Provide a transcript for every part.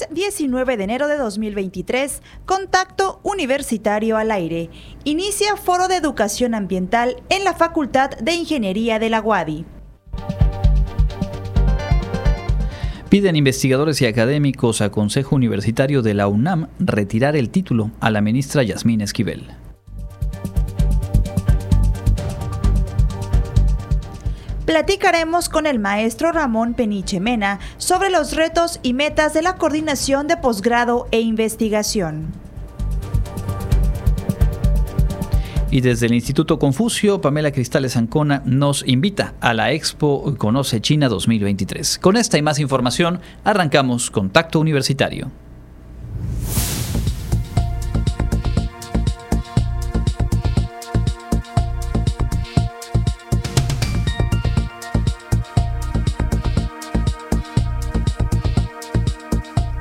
Jueves 19 de enero de 2023, Contacto Universitario al Aire. Inicia Foro de Educación Ambiental en la Facultad de Ingeniería de la UADI. Piden investigadores y académicos a Consejo Universitario de la UNAM retirar el título a la ministra Yasmín Esquivel. Platicaremos con el maestro Ramón Peniche Mena sobre los retos y metas de la coordinación de posgrado e investigación. Y desde el Instituto Confucio, Pamela Cristales Ancona nos invita a la Expo Conoce China 2023. Con esta y más información, arrancamos Contacto Universitario.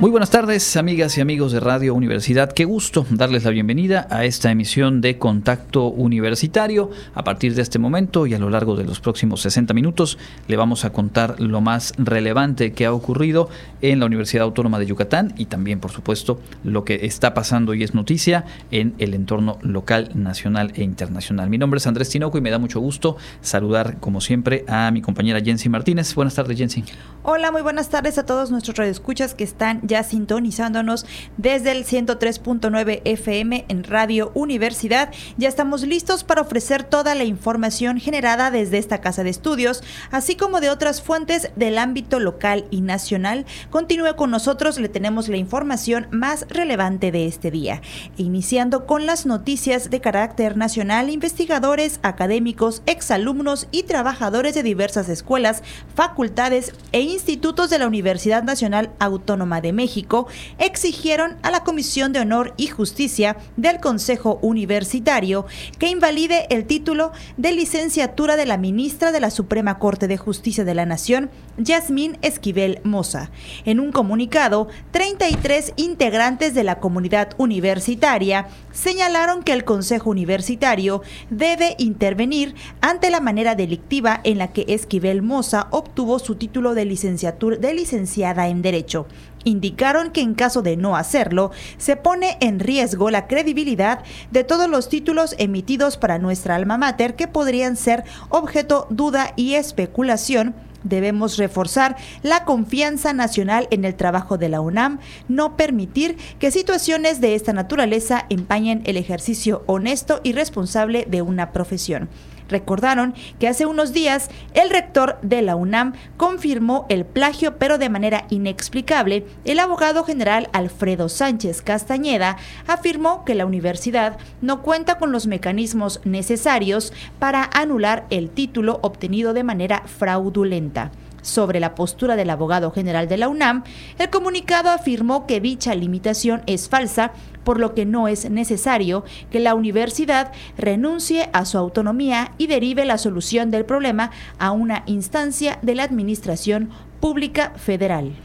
Muy buenas tardes, amigas y amigos de Radio Universidad. Qué gusto darles la bienvenida a esta emisión de Contacto Universitario. A partir de este momento y a lo largo de los próximos 60 minutos le vamos a contar lo más relevante que ha ocurrido en la Universidad Autónoma de Yucatán y también, por supuesto, lo que está pasando y es noticia en el entorno local, nacional e internacional. Mi nombre es Andrés Tinoco y me da mucho gusto saludar, como siempre, a mi compañera Jensi Martínez. Buenas tardes, Jensi. Hola, muy buenas tardes a todos nuestros radioescuchas que están ya sintonizándonos desde el 103.9 FM en Radio Universidad. Ya estamos listos para ofrecer toda la información generada desde esta casa de estudios, así como de otras fuentes del ámbito local y nacional. Continúe con nosotros, le tenemos la información más relevante de este día. Iniciando con las noticias de carácter nacional, investigadores, académicos, exalumnos y trabajadores de diversas escuelas, facultades e institutos de la Universidad Nacional Autónoma de México exigieron a la Comisión de Honor y Justicia del Consejo Universitario que invalide el título de licenciatura de la ministra de la Suprema Corte de Justicia de la Nación, Yasmín Esquivel Moza. En un comunicado, 33 integrantes de la comunidad universitaria señalaron que el Consejo Universitario debe intervenir ante la manera delictiva en la que Esquivel Moza obtuvo su título de licenciatura de licenciada en Derecho indicaron que en caso de no hacerlo, se pone en riesgo la credibilidad de todos los títulos emitidos para nuestra alma mater que podrían ser objeto duda y especulación Debemos reforzar la confianza nacional en el trabajo de la UNAM, no permitir que situaciones de esta naturaleza empañen el ejercicio honesto y responsable de una profesión. Recordaron que hace unos días el rector de la UNAM confirmó el plagio, pero de manera inexplicable, el abogado general Alfredo Sánchez Castañeda afirmó que la universidad no cuenta con los mecanismos necesarios para anular el título obtenido de manera fraudulenta sobre la postura del abogado general de la UNAM, el comunicado afirmó que dicha limitación es falsa, por lo que no es necesario que la universidad renuncie a su autonomía y derive la solución del problema a una instancia de la Administración Pública Federal.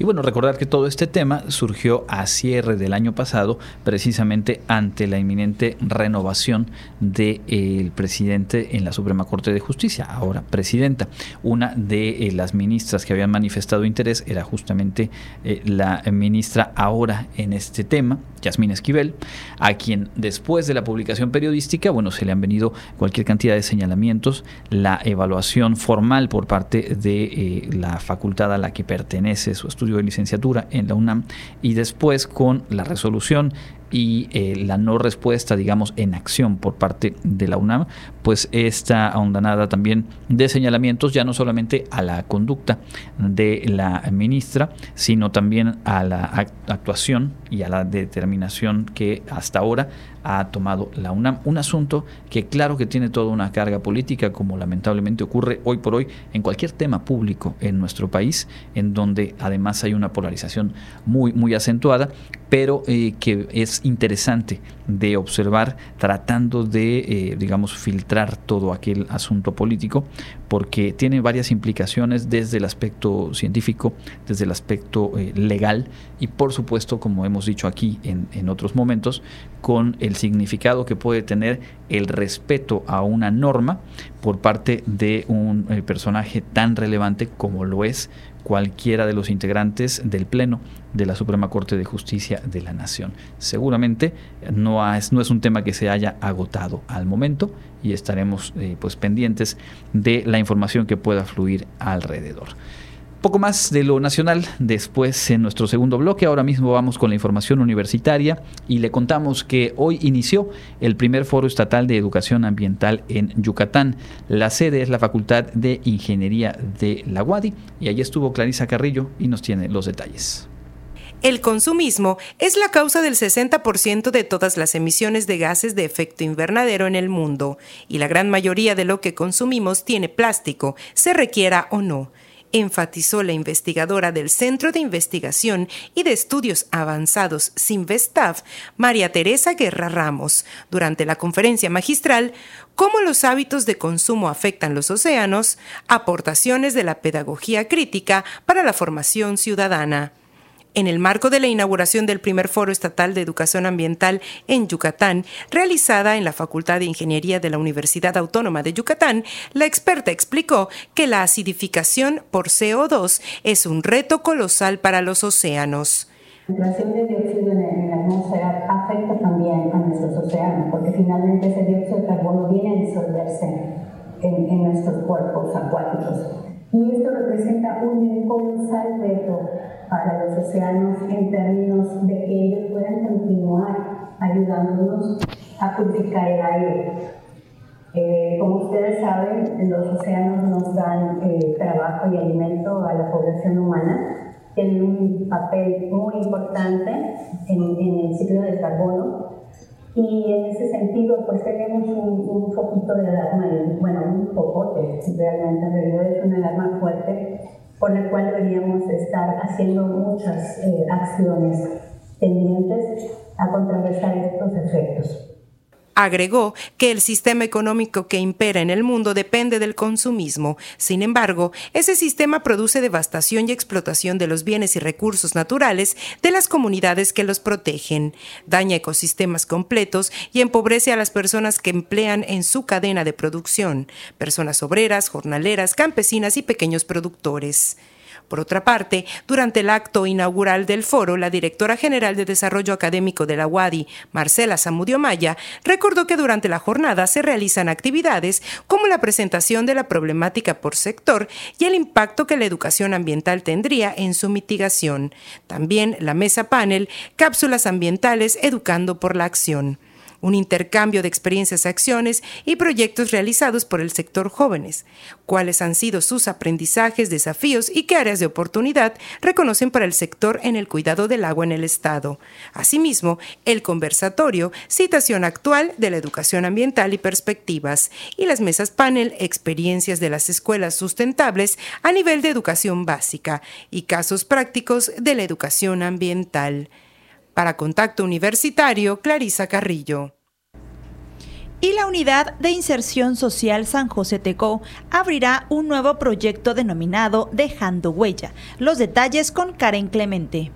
Y bueno, recordar que todo este tema surgió a cierre del año pasado, precisamente ante la inminente renovación del presidente en la Suprema Corte de Justicia, ahora presidenta. Una de eh, las ministras que habían manifestado interés era justamente eh, la ministra ahora en este tema, Yasmín Esquivel, a quien después de la publicación periodística, bueno, se le han venido cualquier cantidad de señalamientos, la evaluación formal por parte de eh, la facultad a la que pertenece su estudio de licenciatura en la UNAM y después con la resolución y eh, la no respuesta, digamos, en acción por parte de la UNAM, pues esta ahondanada también de señalamientos ya no solamente a la conducta de la ministra, sino también a la actuación y a la determinación que hasta ahora ha tomado la UNAM. Un asunto que claro que tiene toda una carga política, como lamentablemente ocurre hoy por hoy en cualquier tema público en nuestro país, en donde además hay una polarización muy, muy acentuada, pero eh, que es interesante de observar tratando de, eh, digamos, filtrar todo aquel asunto político, porque tiene varias implicaciones desde el aspecto científico, desde el aspecto eh, legal y por supuesto, como hemos dicho aquí en, en otros momentos, con el significado que puede tener el respeto a una norma por parte de un eh, personaje tan relevante como lo es cualquiera de los integrantes del Pleno de la Suprema Corte de Justicia de la Nación. Seguramente no es, no es un tema que se haya agotado al momento y estaremos eh, pues pendientes de la información que pueda fluir alrededor. Poco más de lo nacional después en nuestro segundo bloque. Ahora mismo vamos con la información universitaria y le contamos que hoy inició el primer foro estatal de educación ambiental en Yucatán. La sede es la Facultad de Ingeniería de la UADI y allí estuvo Clarisa Carrillo y nos tiene los detalles. El consumismo es la causa del 60% de todas las emisiones de gases de efecto invernadero en el mundo, y la gran mayoría de lo que consumimos tiene plástico, se requiera o no enfatizó la investigadora del Centro de Investigación y de Estudios Avanzados Sinvestav, María Teresa Guerra Ramos, durante la conferencia magistral Cómo los hábitos de consumo afectan los océanos, aportaciones de la pedagogía crítica para la formación ciudadana. En el marco de la inauguración del primer Foro Estatal de Educación Ambiental en Yucatán, realizada en la Facultad de Ingeniería de la Universidad Autónoma de Yucatán, la experta explicó que la acidificación por CO2 es un reto colosal para los océanos. La de dióxido en la atmósfera afecta también a nuestros océanos, porque finalmente ese dióxido de carbono viene a disolverse en nuestros cuerpos acuáticos. Y esto representa un colosal reto para los océanos en términos de que ellos puedan continuar ayudándonos a purificar el aire. Eh, como ustedes saben, los océanos nos dan eh, trabajo y alimento a la población humana, tienen un papel muy importante en, en el ciclo del carbono y en ese sentido, pues tenemos un, un de alarma, bueno, un popote, realmente en realidad es una alarma fuerte, por la cual deberíamos estar haciendo muchas eh, acciones pendientes a contrarrestar estos efectos. Agregó que el sistema económico que impera en el mundo depende del consumismo. Sin embargo, ese sistema produce devastación y explotación de los bienes y recursos naturales de las comunidades que los protegen, daña ecosistemas completos y empobrece a las personas que emplean en su cadena de producción, personas obreras, jornaleras, campesinas y pequeños productores. Por otra parte, durante el acto inaugural del foro, la directora general de Desarrollo Académico de la UADI, Marcela Zamudio Maya, recordó que durante la jornada se realizan actividades como la presentación de la problemática por sector y el impacto que la educación ambiental tendría en su mitigación. También la mesa panel, cápsulas ambientales educando por la acción un intercambio de experiencias, acciones y proyectos realizados por el sector jóvenes, cuáles han sido sus aprendizajes, desafíos y qué áreas de oportunidad reconocen para el sector en el cuidado del agua en el Estado. Asimismo, el conversatorio, citación actual de la educación ambiental y perspectivas, y las mesas panel, experiencias de las escuelas sustentables a nivel de educación básica y casos prácticos de la educación ambiental. Para Contacto Universitario, Clarisa Carrillo. Y la Unidad de Inserción Social San José Tecó abrirá un nuevo proyecto denominado Dejando Huella. Los detalles con Karen Clemente.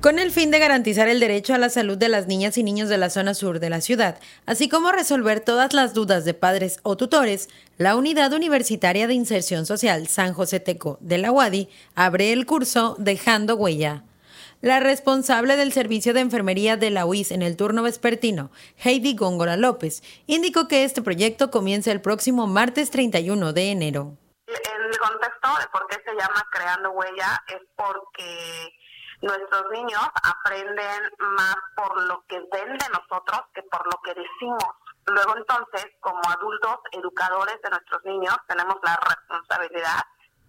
Con el fin de garantizar el derecho a la salud de las niñas y niños de la zona sur de la ciudad, así como resolver todas las dudas de padres o tutores, la Unidad Universitaria de Inserción Social San José Teco de la UADI abre el curso Dejando Huella. La responsable del servicio de enfermería de la UIS en el turno vespertino, Heidi Góngora López, indicó que este proyecto comienza el próximo martes 31 de enero. El contexto de por qué se llama Creando Huella es porque nuestros niños aprenden más por lo que ven de nosotros que por lo que decimos. Luego entonces, como adultos educadores de nuestros niños, tenemos la responsabilidad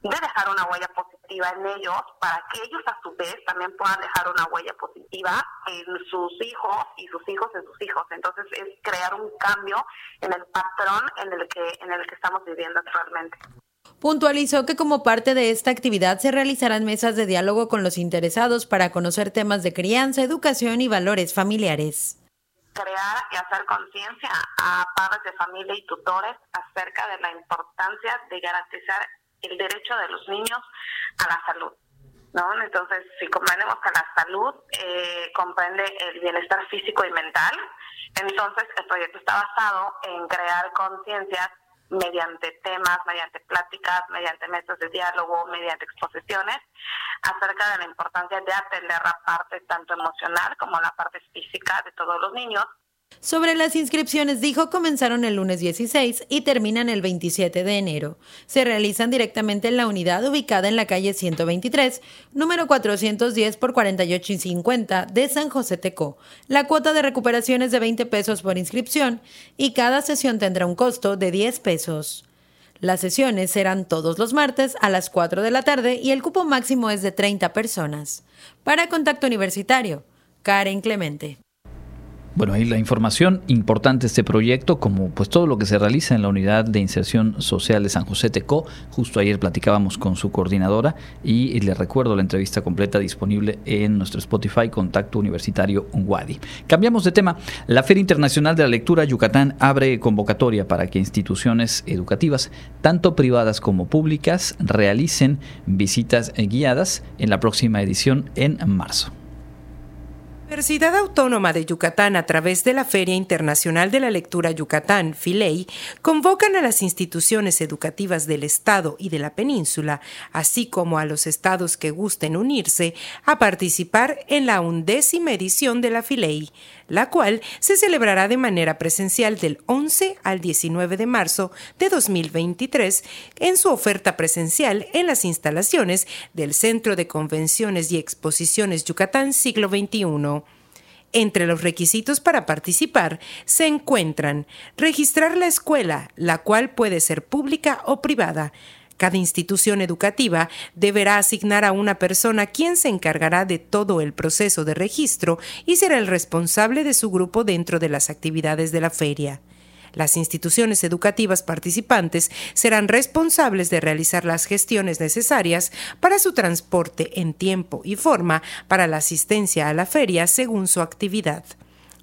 de dejar una huella positiva en ellos para que ellos a su vez también puedan dejar una huella positiva en sus hijos y sus hijos en sus hijos. Entonces es crear un cambio en el patrón en el que en el que estamos viviendo actualmente. Puntualizó que como parte de esta actividad se realizarán mesas de diálogo con los interesados para conocer temas de crianza, educación y valores familiares crear y hacer conciencia a padres de familia y tutores acerca de la importancia de garantizar el derecho de los niños a la salud. ¿no? Entonces, si comprendemos que la salud eh, comprende el bienestar físico y mental, entonces el proyecto está basado en crear conciencias mediante temas, mediante pláticas, mediante mesas de diálogo, mediante exposiciones, acerca de la importancia de atender la parte tanto emocional como la parte física de todos los niños sobre las inscripciones dijo comenzaron el lunes 16 y terminan el 27 de enero. Se realizan directamente en la unidad ubicada en la calle 123, número 410 por 48 y 50 de San José Tecó. La cuota de recuperación es de 20 pesos por inscripción y cada sesión tendrá un costo de 10 pesos. Las sesiones serán todos los martes a las 4 de la tarde y el cupo máximo es de 30 personas. Para Contacto Universitario, Karen Clemente. Bueno, ahí la información importante este proyecto, como pues todo lo que se realiza en la unidad de inserción social de San José Tecó. Justo ayer platicábamos con su coordinadora y le recuerdo la entrevista completa disponible en nuestro Spotify Contacto Universitario Wadi. Cambiamos de tema. La Feria Internacional de la Lectura Yucatán abre convocatoria para que instituciones educativas, tanto privadas como públicas, realicen visitas guiadas en la próxima edición en marzo. Universidad Autónoma de Yucatán, a través de la Feria Internacional de la Lectura Yucatán, FILEI, convocan a las instituciones educativas del Estado y de la península, así como a los estados que gusten unirse, a participar en la undécima edición de la FILEI, la cual se celebrará de manera presencial del 11 al 19 de marzo de 2023 en su oferta presencial en las instalaciones del Centro de Convenciones y Exposiciones Yucatán Siglo XXI. Entre los requisitos para participar se encuentran registrar la escuela, la cual puede ser pública o privada, cada institución educativa deberá asignar a una persona quien se encargará de todo el proceso de registro y será el responsable de su grupo dentro de las actividades de la feria. Las instituciones educativas participantes serán responsables de realizar las gestiones necesarias para su transporte en tiempo y forma para la asistencia a la feria según su actividad.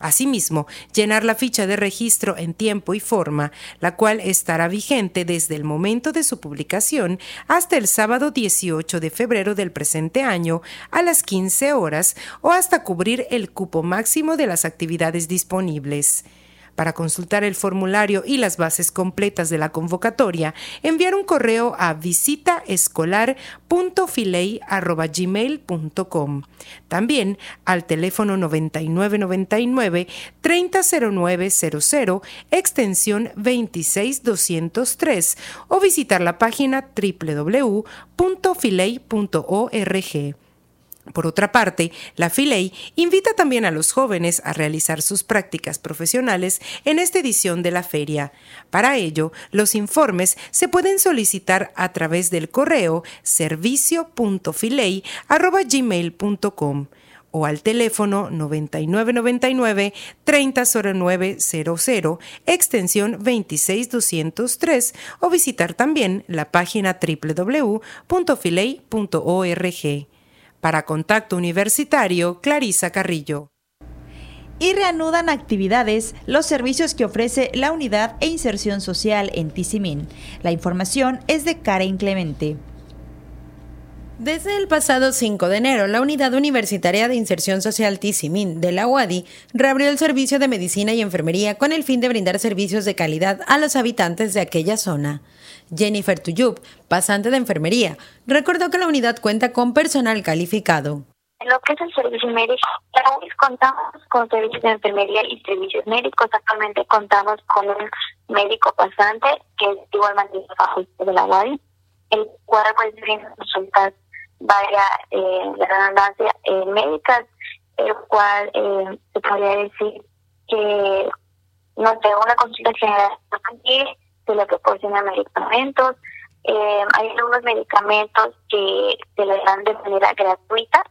Asimismo, llenar la ficha de registro en tiempo y forma, la cual estará vigente desde el momento de su publicación hasta el sábado 18 de febrero del presente año a las 15 horas o hasta cubrir el cupo máximo de las actividades disponibles. Para consultar el formulario y las bases completas de la convocatoria, enviar un correo a visitaescolar.filey.gmail.com. También al teléfono 9999 300900 extensión 26203 o visitar la página www.filey.org. Por otra parte, la FILEI invita también a los jóvenes a realizar sus prácticas profesionales en esta edición de la feria. Para ello, los informes se pueden solicitar a través del correo servicio.filei.gmail.com o al teléfono 9999 300900 extensión 26203 o visitar también la página www.filei.org. Para Contacto Universitario, Clarisa Carrillo. Y reanudan actividades los servicios que ofrece la Unidad e Inserción Social en Tizimín. La información es de Karen Clemente. Desde el pasado 5 de enero, la Unidad Universitaria de Inserción Social Tizimín de la UADI reabrió el servicio de medicina y enfermería con el fin de brindar servicios de calidad a los habitantes de aquella zona. Jennifer Tuyub, pasante de enfermería, recordó que la unidad cuenta con personal calificado. En lo que es el servicio médico, contamos con servicios de enfermería y servicios médicos. Actualmente contamos con un médico pasante que es igualmente bajo de la UADI, el cual pues brinda consultas vaya eh, redundancia eh, médicas, el cual eh, se podría decir que nos da una consulta general se le proporciona medicamentos. Eh, hay algunos medicamentos que se le dan de manera gratuita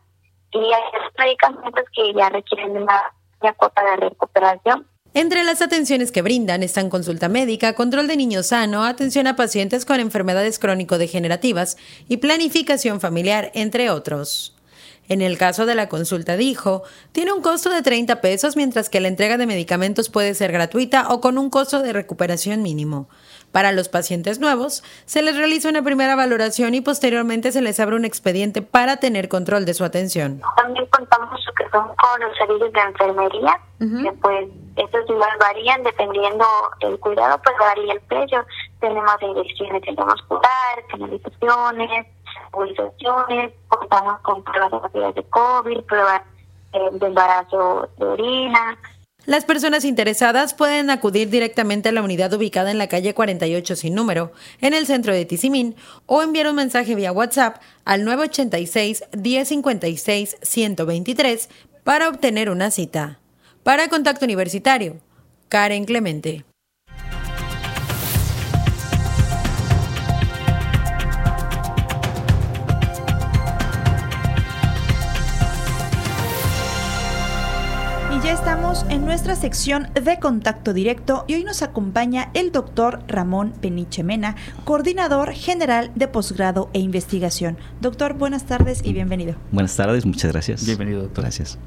y hay medicamentos que ya requieren una, una cuota de recuperación Entre las atenciones que brindan están consulta médica, control de niño sano, atención a pacientes con enfermedades crónico-degenerativas y planificación familiar, entre otros. En el caso de la consulta dijo, tiene un costo de 30 pesos mientras que la entrega de medicamentos puede ser gratuita o con un costo de recuperación mínimo. Para los pacientes nuevos, se les realiza una primera valoración y posteriormente se les abre un expediente para tener control de su atención. También contamos que son con los servicios de enfermería, que pues estos igual varían dependiendo del cuidado, pues varía el precio. Tenemos inyecciones endovascular, canalizaciones, nebulizaciones, contamos con pruebas de COVID, pruebas eh, de embarazo de orina, las personas interesadas pueden acudir directamente a la unidad ubicada en la calle 48 sin número, en el centro de Tizimín, o enviar un mensaje vía WhatsApp al 986 1056 123 para obtener una cita. Para Contacto Universitario, Karen Clemente. Estamos en nuestra sección de contacto directo y hoy nos acompaña el doctor Ramón Peniche Mena, coordinador general de posgrado e investigación. Doctor, buenas tardes y bienvenido. Buenas tardes, muchas gracias. Bienvenido, doctor. Gracias.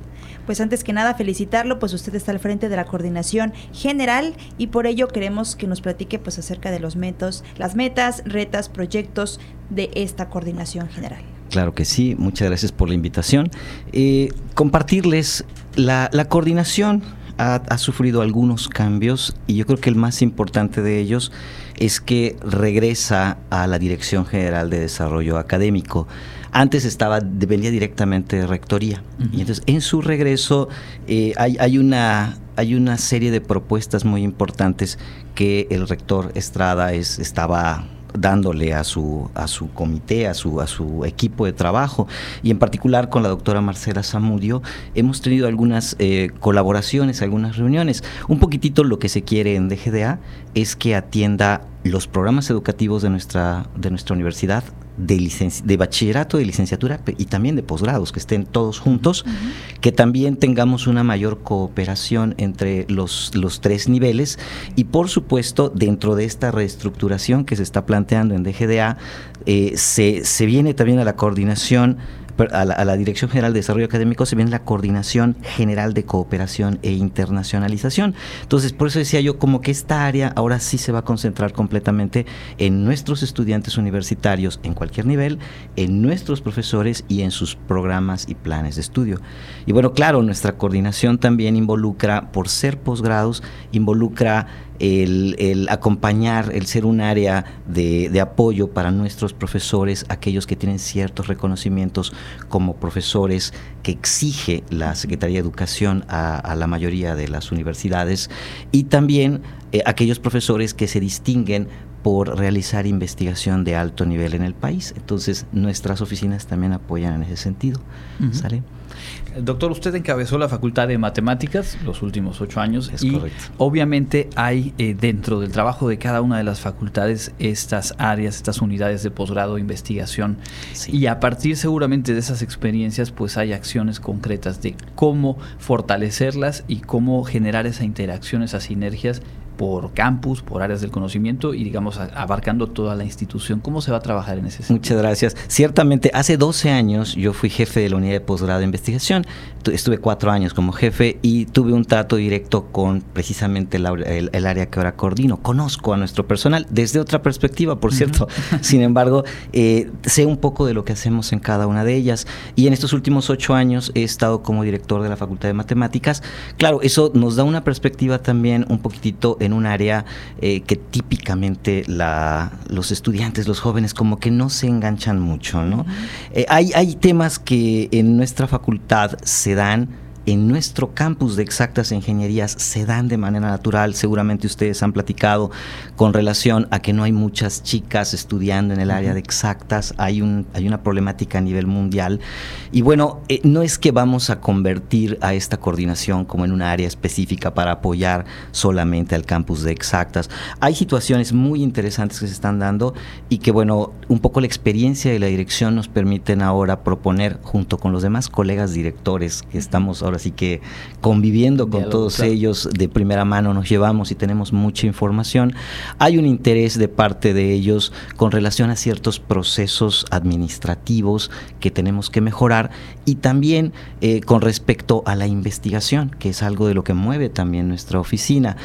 Pues antes que nada felicitarlo, pues usted está al frente de la coordinación general y por ello queremos que nos platique pues acerca de los métodos, las metas, retas, proyectos de esta coordinación general. Claro que sí, muchas gracias por la invitación. Eh, compartirles la, coordinación ha, sufrido algunos cambios y yo creo que el más importante de ellos es que regresa a la Dirección General de Desarrollo Académico. Antes estaba, dependía directamente de Rectoría. Y entonces en su regreso eh, hay, hay, una, hay una serie de propuestas muy importantes que el rector Estrada es, estaba dándole a su, a su comité, a su, a su equipo de trabajo, y en particular con la doctora Marcela Zamudio, hemos tenido algunas eh, colaboraciones, algunas reuniones. Un poquitito lo que se quiere en DGDA es que atienda los programas educativos de nuestra, de nuestra universidad de, de bachillerato, de licenciatura y también de posgrados, que estén todos juntos, que también tengamos una mayor cooperación entre los, los tres niveles. Y por supuesto dentro de esta reestructuración que se está planteando en DGDA, eh, se, se viene también a la coordinación a la, Dirección General de Desarrollo Académico se viene la Coordinación General de Cooperación e Internacionalización. Entonces, por eso decía yo, como que esta área ahora sí se va a concentrar completamente en nuestros estudiantes universitarios en cualquier nivel, en nuestros profesores y en sus programas y planes de estudio. Y bueno, claro, nuestra coordinación también involucra, por ser posgrados, involucra el, acompañar, el ser un área de, apoyo para nuestros profesores, aquellos que tienen ciertos reconocimientos como profesores que exige la Secretaría de Educación a, la mayoría de las universidades y también eh, aquellos profesores que se distinguen por realizar investigación de alto nivel en el país. Entonces, nuestras oficinas también apoyan en ese sentido. ¿Sale? Doctor, usted encabezó la Facultad de Matemáticas los últimos ocho años es y correcto. obviamente hay eh, dentro del trabajo de cada una de las facultades estas áreas, estas unidades de posgrado, investigación y a partir seguramente de esas experiencias pues hay acciones concretas de cómo fortalecerlas y cómo generar esa interacción, esas sinergias por campus, por áreas del conocimiento y digamos abarcando toda la institución. ¿Cómo se va a trabajar en ese sentido? Muchas gracias. Ciertamente, hace 12 años yo fui jefe de la unidad de posgrado de investigación. Estuve cuatro años como jefe y tuve un trato directo con precisamente el, área que ahora coordino. Conozco a nuestro personal desde otra perspectiva, por cierto. Sin embargo, eh, sé un poco de lo que hacemos en cada una de ellas. Y en estos últimos ocho años he estado como director de la Facultad de Matemáticas. Claro, eso nos da una perspectiva también un poquitito en un área eh, que típicamente la, los estudiantes, los jóvenes, como que no se enganchan mucho, ¿no? Eh, hay, hay temas que en nuestra facultad se dan en nuestro campus de exactas ingenierías se dan de manera natural. Seguramente ustedes han platicado con relación a que no hay muchas chicas estudiando en el área de exactas. Hay, un, hay una problemática a nivel mundial. Y bueno, eh, no es que vamos a convertir a esta coordinación como en una área específica para apoyar solamente al campus de exactas. Hay situaciones muy interesantes que se están dando y que bueno, un poco la experiencia y la dirección nos permiten ahora proponer junto con los demás colegas directores que estamos ahora ahora sí que conviviendo con todos ellos de primera mano nos llevamos y tenemos mucha información. Hay un interés de parte de ellos con relación a ciertos procesos administrativos que tenemos que mejorar y también eh, con respecto a la investigación, que es algo de lo que mueve también nuestra oficina.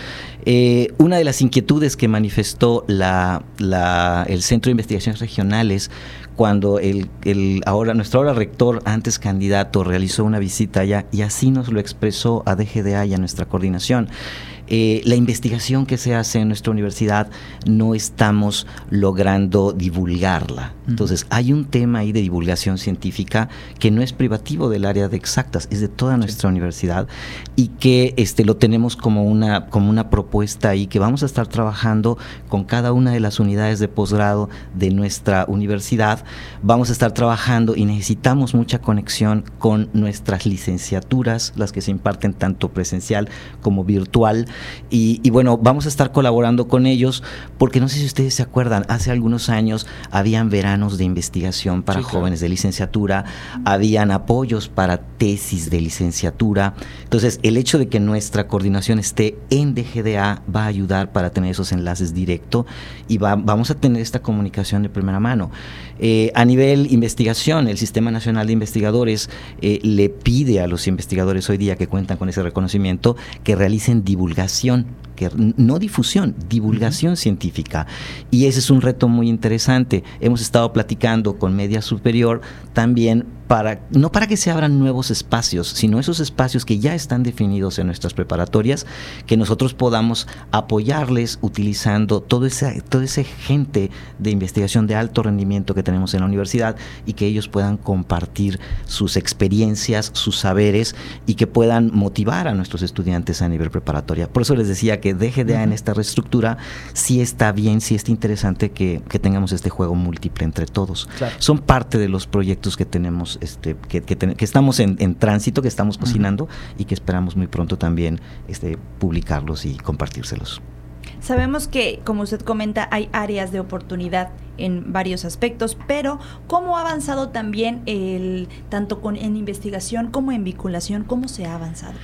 Eh, una de las inquietudes que manifestó la, el Centro de Investigaciones Regionales cuando el, el, ahora nuestro ahora rector, antes candidato, realizó una visita allá y así nos lo expresó a DGDA y a nuestra coordinación. Eh, la investigación que se hace en nuestra universidad no estamos logrando divulgarla. Entonces, hay un tema ahí de divulgación científica que no es privativo del área de exactas, es de toda nuestra universidad y que este, lo tenemos como una, como una propuesta ahí que vamos a estar trabajando con cada una de las unidades de posgrado de nuestra universidad. Vamos a estar trabajando y necesitamos mucha conexión con nuestras licenciaturas, las que se imparten tanto presencial como virtual y, bueno, vamos a estar colaborando con ellos porque no sé si ustedes se acuerdan, hace algunos años habían veranos de investigación para jóvenes de licenciatura, habían apoyos para tesis de licenciatura. Entonces, el hecho de que nuestra coordinación esté en DGDA va a ayudar para tener esos enlaces directos y vamos a tener esta comunicación de primera mano. Eh, a nivel investigación, el Sistema Nacional de Investigadores eh, le pide a los investigadores hoy día que cuentan con ese reconocimiento que realicen divulgación que, no difusión, divulgación científica. Y ese es un reto muy interesante. Hemos estado platicando con Media Superior también para, no para que se abran nuevos espacios, sino esos espacios que ya están definidos en nuestras preparatorias, que nosotros podamos apoyarles utilizando todo ese, toda esa gente de investigación de alto rendimiento que tenemos en la universidad y que ellos puedan compartir sus experiencias, sus saberes y que puedan motivar a nuestros estudiantes a nivel preparatoria. Por eso les decía que DGDA en esta reestructura sí está bien, sí está interesante que, tengamos este juego múltiple entre todos. Son parte de los proyectos que tenemos este, que, estamos en, tránsito, que estamos cocinando y que esperamos muy pronto también este, publicarlos y compartírselos. Sabemos que, como usted comenta, hay áreas de oportunidad en varios aspectos, pero ¿cómo ha avanzado también el tanto con en investigación como en vinculación? ¿Cómo se ha avanzado?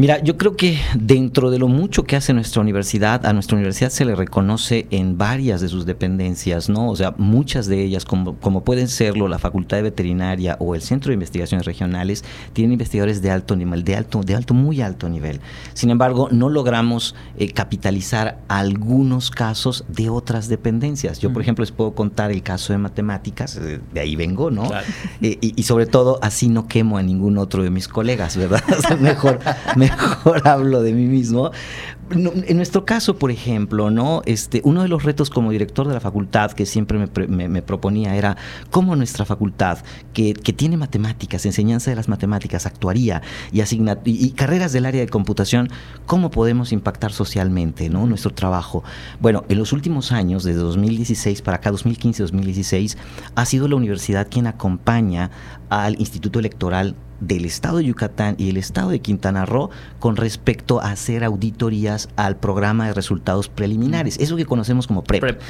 Mira, yo creo que dentro de lo mucho que hace nuestra universidad, a nuestra universidad se le reconoce en varias de sus dependencias, ¿no? O sea, muchas de ellas, como, como pueden serlo la Facultad de Veterinaria o el Centro de Investigaciones Regionales, tienen investigadores de alto nivel, de alto, de alto, muy alto nivel. Sin embargo, no logramos eh, capitalizar algunos casos de otras dependencias. Yo, por ejemplo, les puedo contar el caso de matemáticas, eh, de ahí vengo, ¿no? Eh, y, y, sobre todo, así no quemo a ningún otro de mis colegas, ¿verdad? mejor, mejor hablo de mí mismo. En nuestro caso, por ejemplo, ¿no? Este, uno de los retos como director de la facultad que siempre me, proponía era cómo nuestra facultad, que, tiene matemáticas, enseñanza de las matemáticas, actuaría y, y, carreras del área de computación, cómo podemos impactar socialmente ¿no? nuestro trabajo. Bueno, en los últimos años, desde 2016 para acá, 2015-2016, ha sido la universidad quien acompaña al Instituto Electoral del Estado de Yucatán y el Estado de Quintana Roo con respecto a hacer auditorías al programa de resultados preliminares, eso que conocemos como PREP.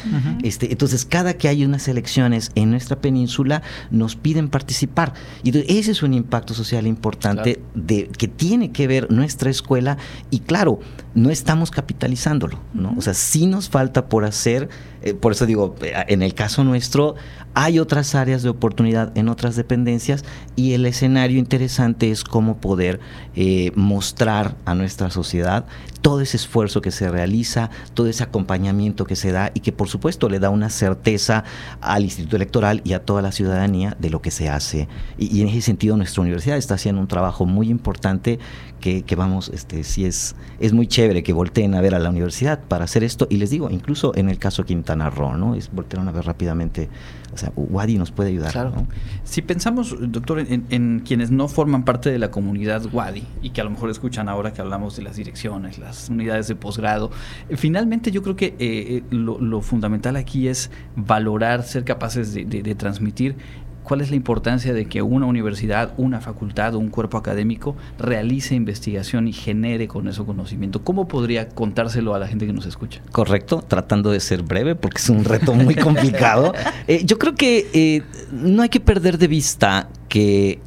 este, entonces, cada que hay unas elecciones en nuestra península, nos piden participar. Y ese es un impacto social importante de, que tiene que ver nuestra escuela y claro, no estamos capitalizándolo, ¿no? O sea, sí nos falta por hacer, eh, por eso digo, eh, en el caso nuestro, hay otras áreas de oportunidad en otras dependencias y el escenario interesante es cómo poder eh, mostrar a nuestra sociedad todo ese esfuerzo que se realiza, todo ese acompañamiento que se da y que por supuesto le da una certeza al Instituto Electoral y a toda la ciudadanía de lo que se hace. Y, en ese sentido nuestra universidad está haciendo un trabajo muy importante que, vamos, este, sí es, es muy chévere que volteen a ver a la universidad para hacer esto. Y les digo, incluso en el caso Quintana Roo, ¿no? Es voltearon a ver rápidamente o sea, Wadi nos puede ayudar. Claro. Si pensamos, doctor, en, quienes no forman parte de la comunidad Wadi y que a lo mejor escuchan ahora que hablamos de las direcciones, las unidades de posgrado, eh, finalmente yo creo que eh, eh, lo, fundamental aquí es valorar, ser capaces de transmitir ¿Cuál es la importancia de que una universidad, una facultad o un cuerpo académico realice investigación y genere con eso conocimiento? ¿Cómo podría contárselo a la gente que nos escucha? Correcto, tratando de ser breve porque es un reto muy complicado. Eh, yo creo que eh, no hay que perder de vista que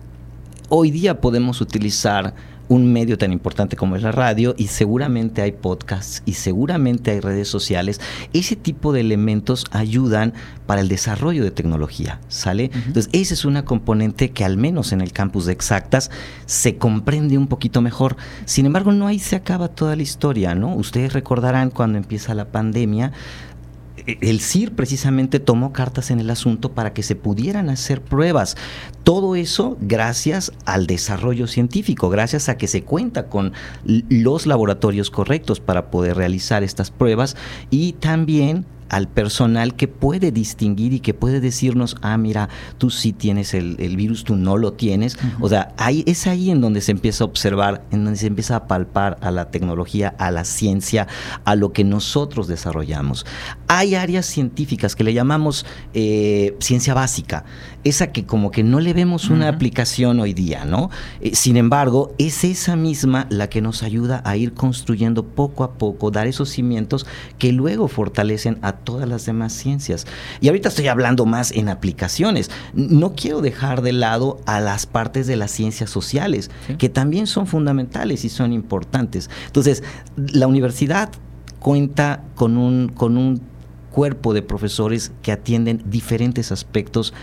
hoy día podemos utilizar un medio tan importante como es la radio y seguramente hay podcasts y seguramente hay redes sociales. Ese tipo de elementos ayudan para el desarrollo de tecnología, ¿sale? Entonces, esa es una componente que al menos en el campus de exactas se comprende un poquito mejor. Sin embargo, no ahí se acaba toda la historia, ¿no? Ustedes recordarán cuando empieza la pandemia, el CIR precisamente tomó cartas en el asunto para que se pudieran hacer pruebas. Todo eso gracias al desarrollo científico, gracias a que se cuenta con los laboratorios correctos para poder realizar estas pruebas y también al personal que puede distinguir y que puede decirnos, ah, mira, tú sí tienes el, virus, tú no lo tienes. O sea, ahí, es ahí en donde se empieza a observar, en donde se empieza a palpar a la tecnología, a la ciencia, a lo que nosotros desarrollamos. Hay áreas científicas que le llamamos eh, ciencia básica, esa que como que no le vemos una aplicación hoy día, ¿no? Eh, sin embargo, es esa misma la que nos ayuda a ir construyendo poco a poco, dar esos cimientos que luego fortalecen a todas las demás ciencias. Y ahorita estoy hablando más en aplicaciones. No quiero dejar de lado a las partes de las ciencias sociales, que también son fundamentales y son importantes. Entonces, la universidad cuenta con un, con un cuerpo de profesores que atienden diferentes aspectos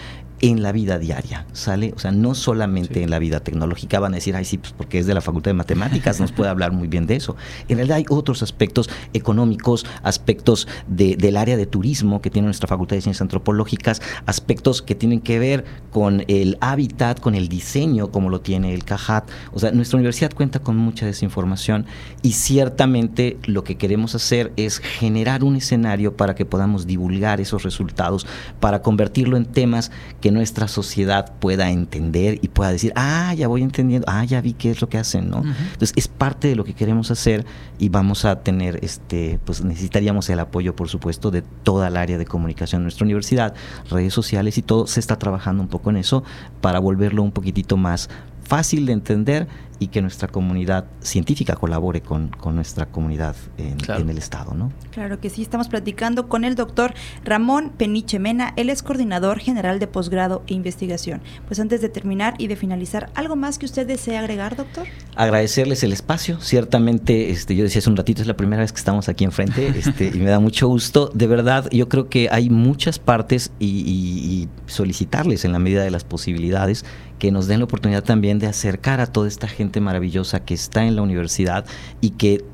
en la vida diaria, ¿sale? O sea, no solamente en la vida tecnológica van a decir, ay, sí, pues porque es de la Facultad de Matemáticas, nos puede hablar muy bien de eso. En realidad hay otros aspectos económicos, aspectos del área de turismo que tiene nuestra Facultad de Ciencias Antropológicas, aspectos que tienen que ver con el hábitat, con el diseño, como lo tiene el CAJAT. O sea, nuestra universidad cuenta con mucha desinformación y ciertamente lo que queremos hacer es generar un escenario para que podamos divulgar esos resultados, para convertirlo en temas que nuestra sociedad pueda entender y pueda decir, ah, ya voy entendiendo, ah, ya vi qué es lo que hacen, ¿no? Entonces es parte de lo que queremos hacer y vamos a tener, este, pues necesitaríamos el apoyo, por supuesto, de toda el área de comunicación de nuestra universidad, redes sociales y todo, se está trabajando un poco en eso para volverlo un poquitito más fácil de entender y que nuestra comunidad científica colabore con, nuestra comunidad en, el Estado. ¿no? Claro que sí, estamos platicando con el doctor Ramón Peniche Mena, él es coordinador general de posgrado e investigación. Pues antes de terminar y de finalizar, ¿algo más que usted desee agregar, doctor? Agradecerles el espacio, ciertamente, este, yo decía hace un ratito, es la primera vez que estamos aquí enfrente este, y me da mucho gusto. De verdad, yo creo que hay muchas partes y solicitarles en la medida de las posibilidades que nos den la oportunidad también de acercar a toda esta gente maravillosa que está en la universidad y que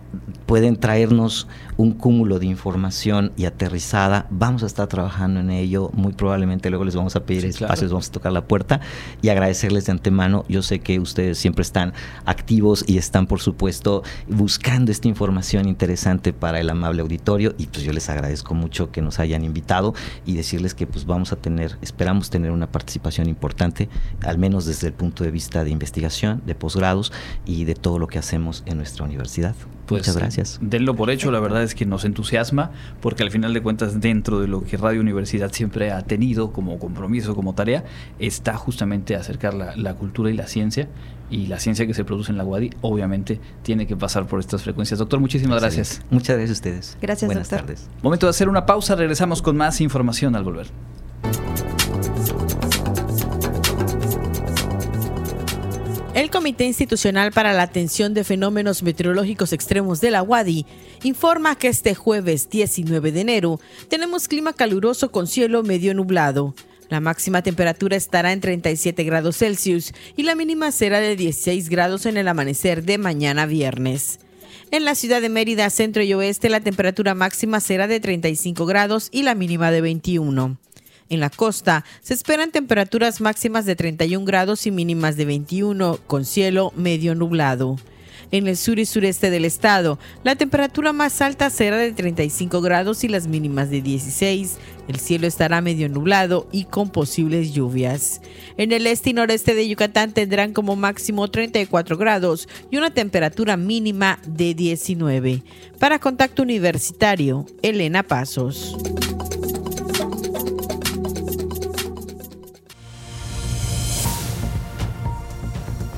pueden traernos un cúmulo de información y aterrizada. Vamos a estar trabajando en ello. Muy probablemente luego les vamos a pedir espacios, vamos a tocar la puerta y agradecerles de antemano. Yo sé que ustedes siempre están activos y están, por supuesto, buscando esta información interesante para el amable auditorio y pues yo les agradezco mucho que nos hayan invitado y decirles que pues vamos a tener, esperamos tener una participación importante, al menos desde el punto de vista de investigación, de posgrados y de todo lo que hacemos en nuestra universidad. Pues, Muchas gracias. Denlo por hecho, la verdad es que nos entusiasma, porque al final de cuentas, dentro de lo que Radio Universidad siempre ha tenido como compromiso, como tarea, está justamente acercar la, cultura y la ciencia. Y la ciencia que se produce en la UADI, obviamente, tiene que pasar por estas frecuencias. Doctor, muchísimas gracias. Muchas gracias a ustedes. Gracias, Buenas doctor. tardes. Momento de hacer una pausa, regresamos con más información al volver. El Comité Institucional para la Atención de Fenómenos Meteorológicos Extremos de la UADI informa que este jueves 19 de enero tenemos clima caluroso con cielo medio nublado. La máxima temperatura estará en 37 grados Celsius y la mínima será de 16 grados en el amanecer de mañana viernes. En la ciudad de Mérida, centro y oeste, la temperatura máxima será de 35 grados y la mínima de 21. En la costa se esperan temperaturas máximas de 31 grados y mínimas de 21, con cielo medio nublado. En el sur y sureste del estado, la temperatura más alta será de 35 grados y las mínimas de 16. El cielo estará medio nublado y con posibles lluvias. En el este y noreste de Yucatán tendrán como máximo 34 grados y una temperatura mínima de 19. Para Contacto Universitario, Elena Pasos.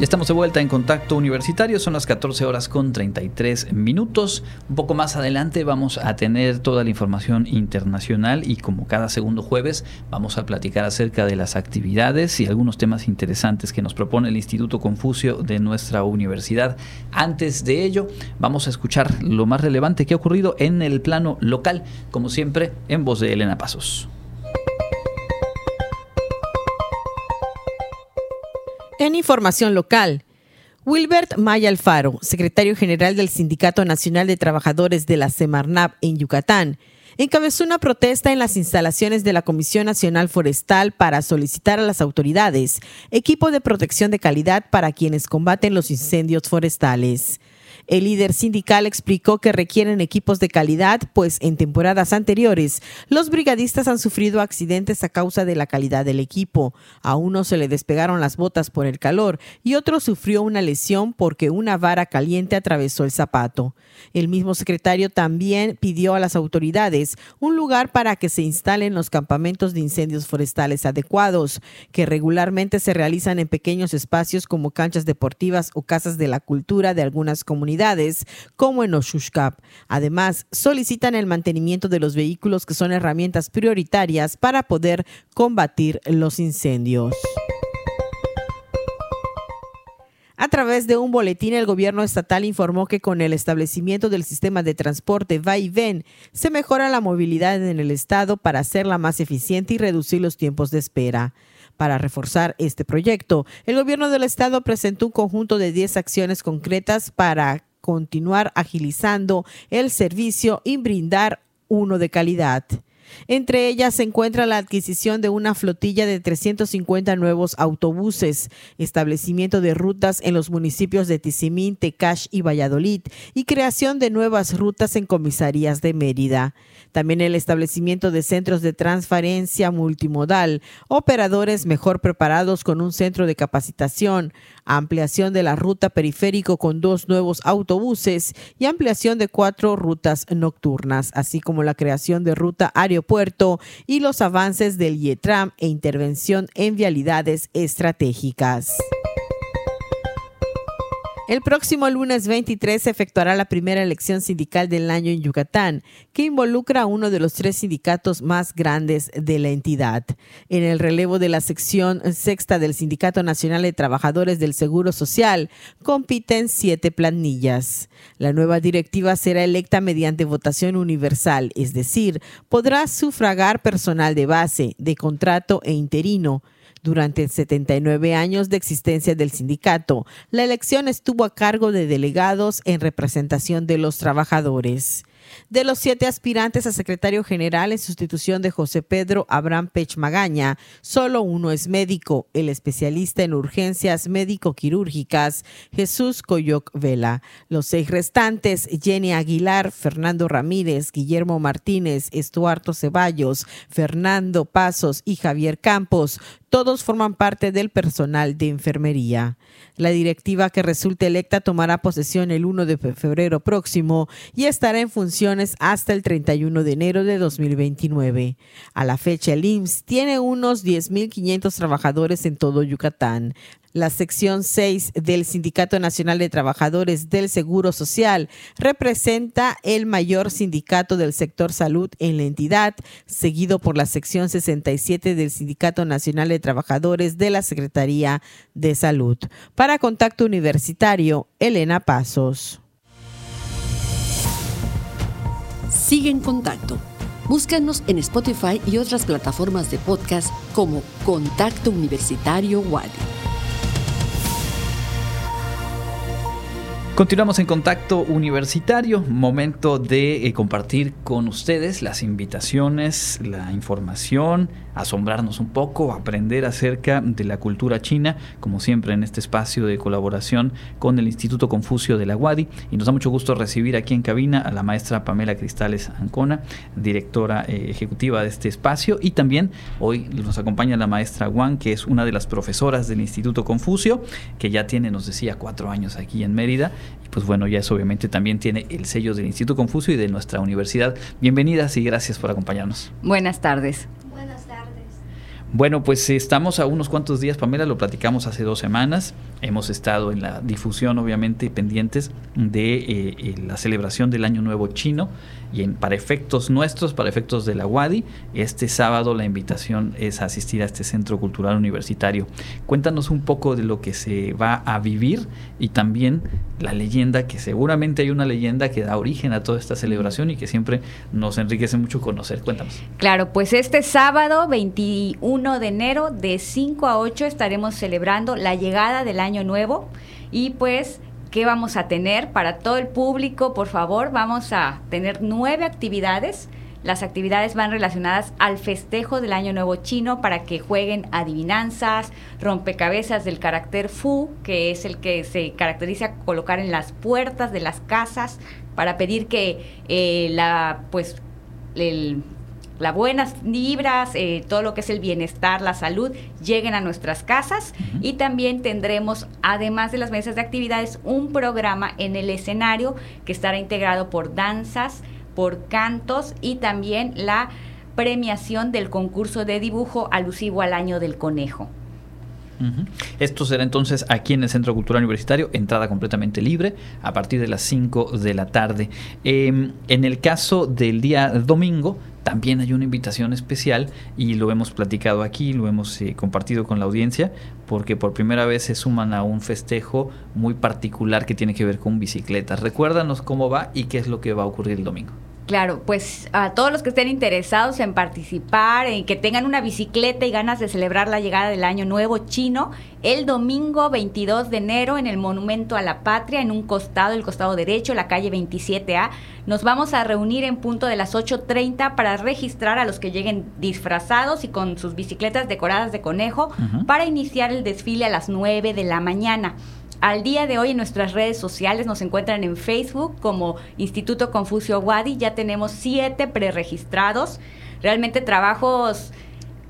Ya estamos de vuelta en Contacto Universitario, son las 14 horas con 33 minutos. Un poco más adelante vamos a tener toda la información internacional y como cada segundo jueves vamos a platicar acerca de las actividades y algunos temas interesantes que nos propone el Instituto Confucio de nuestra universidad. Antes de ello, vamos a escuchar lo más relevante que ha ocurrido en el plano local, como siempre, en voz de Elena Pasos. En información local, Wilbert Maya Alfaro, secretario general del Sindicato Nacional de Trabajadores de la Semarnap en Yucatán, encabezó una protesta en las instalaciones de la Comisión Nacional Forestal para solicitar a las autoridades equipo de protección de calidad para quienes combaten los incendios forestales. El líder sindical explicó que requieren equipos de calidad, pues en temporadas anteriores los brigadistas han sufrido accidentes a causa de la calidad del equipo. A uno se le despegaron las botas por el calor y otro sufrió una lesión porque una vara caliente atravesó el zapato. El mismo secretario también pidió a las autoridades un lugar para que se instalen los campamentos de incendios forestales adecuados, que regularmente se realizan en pequeños espacios como canchas deportivas o casas de la cultura de algunas comunidades como en Oshushkap. Además, solicitan el mantenimiento de los vehículos que son herramientas prioritarias para poder combatir los incendios. A través de un boletín, el gobierno estatal informó que con el establecimiento del sistema de transporte va y ven, se mejora la movilidad en el estado para hacerla más eficiente y reducir los tiempos de espera. Para reforzar este proyecto, el gobierno del estado presentó un conjunto de 10 acciones concretas para continuar agilizando el servicio y brindar uno de calidad. Entre ellas se encuentra la adquisición de una flotilla de 350 nuevos autobuses, establecimiento de rutas en los municipios de Tizimín, Tecash y Valladolid y creación de nuevas rutas en comisarías de Mérida. También el establecimiento de centros de transferencia multimodal, operadores mejor preparados con un centro de capacitación, ampliación de la ruta periférico con dos nuevos autobuses y ampliación de cuatro rutas nocturnas, así como la creación de ruta aeropuerto y los avances del IETRAM e intervención en vialidades estratégicas. El próximo lunes 23 se efectuará la primera elección sindical del año en Yucatán, que involucra a uno de los tres sindicatos más grandes de la entidad. En el relevo de la sección sexta del Sindicato Nacional de Trabajadores del Seguro Social, compiten siete planillas. La nueva directiva será electa mediante votación universal, es decir, podrá sufragar personal de base, de contrato e interino durante 79 años de existencia del sindicato, la elección estuvo a cargo de delegados en representación de los trabajadores. De los siete aspirantes a secretario general en sustitución de José Pedro Abraham Pech Magaña, solo uno es médico, el especialista en urgencias médico-quirúrgicas, Jesús Coyoc Vela. Los seis restantes, Jenny Aguilar, Fernando Ramírez, Guillermo Martínez, Estuardo Ceballos, Fernando Pasos y Javier Campos, todos forman parte del personal de enfermería. La directiva que resulte electa tomará posesión el 1 de febrero próximo y estará en funciones hasta el 31 de enero de 2029. A la fecha, el IMSS tiene unos 10.500 trabajadores en todo Yucatán. La sección 6 del Sindicato Nacional de Trabajadores del Seguro Social representa el mayor sindicato del sector salud en la entidad, seguido por la sección 67 del Sindicato Nacional de Trabajadores de la Secretaría de Salud. Para Contacto Universitario, Elena Pasos. Sigue en contacto. Búscanos en Spotify y otras plataformas de podcast como Contacto Universitario Wadi. Continuamos en contacto universitario, momento de eh, compartir con ustedes las invitaciones, la información, asombrarnos un poco, aprender acerca de la cultura china, como siempre en este espacio de colaboración con el Instituto Confucio de la UADI. Y nos da mucho gusto recibir aquí en cabina a la maestra Pamela Cristales Ancona, directora eh, ejecutiva de este espacio. Y también hoy nos acompaña la maestra Wang, que es una de las profesoras del Instituto Confucio, que ya tiene, nos decía, cuatro años aquí en Mérida. Y pues bueno, ya eso obviamente también tiene el sello del Instituto Confucio y de nuestra universidad. Bienvenidas y gracias por acompañarnos. Buenas tardes. Bueno, pues estamos a unos cuantos días, Pamela, lo platicamos hace dos semanas. Hemos estado en la difusión, obviamente, pendientes de eh, eh, la celebración del Año Nuevo Chino. Y en, para efectos nuestros, para efectos de la UADI, este sábado la invitación es asistir a este Centro Cultural Universitario. Cuéntanos un poco de lo que se va a vivir y también la leyenda, que seguramente hay una leyenda que da origen a toda esta celebración y que siempre nos enriquece mucho conocer. Cuéntanos. Claro, pues este sábado 21 de enero de 5 a 8 estaremos celebrando la llegada del año nuevo y pues ¿Qué vamos a tener para todo el público? Por favor, vamos a tener nueve actividades. Las actividades van relacionadas al festejo del Año Nuevo Chino para que jueguen adivinanzas, rompecabezas del carácter Fu, que es el que se caracteriza colocar en las puertas de las casas para pedir que eh, la pues el las buenas vibras, eh, todo lo que es el bienestar, la salud, lleguen a nuestras casas y también tendremos, además de las mesas de actividades, un programa en el escenario que estará integrado por danzas, por cantos y también la premiación del concurso de dibujo alusivo al año del conejo. Esto será entonces aquí en el Centro Cultural Universitario, entrada completamente libre a partir de las 5 de la tarde. Em, en el caso del día domingo, también hay una invitación especial y lo hemos platicado aquí, lo hemos eh, compartido con la audiencia, porque por primera vez se suman a un festejo muy particular que tiene que ver con bicicletas. Recuérdanos cómo va y qué es lo que va a ocurrir el domingo. Claro, pues a todos los que estén interesados en participar, en que tengan una bicicleta y ganas de celebrar la llegada del año nuevo chino, el domingo 22 de enero en el Monumento a la Patria, en un costado, el costado derecho, la calle 27A, nos vamos a reunir en punto de las 8.30 para registrar a los que lleguen disfrazados y con sus bicicletas decoradas de conejo para iniciar el desfile a las 9 de la mañana. Al día de hoy en nuestras redes sociales nos encuentran en Facebook como Instituto Confucio Wadi. Ya tenemos siete preregistrados. Realmente trabajos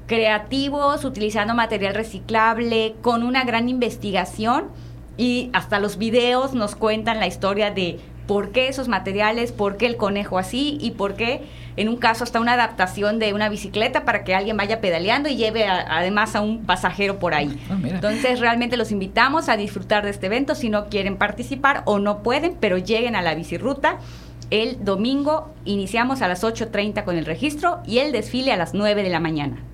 creativos, utilizando material reciclable, con una gran investigación y hasta los videos nos cuentan la historia de por qué esos materiales, por qué el conejo así y por qué en un caso hasta una adaptación de una bicicleta para que alguien vaya pedaleando y lleve además a un pasajero por ahí. Ah, Entonces realmente los invitamos a disfrutar de este evento si no quieren participar o no pueden, pero lleguen a la bicirruta. El domingo iniciamos a las 8.30 con el registro y el desfile a las 9 de la mañana.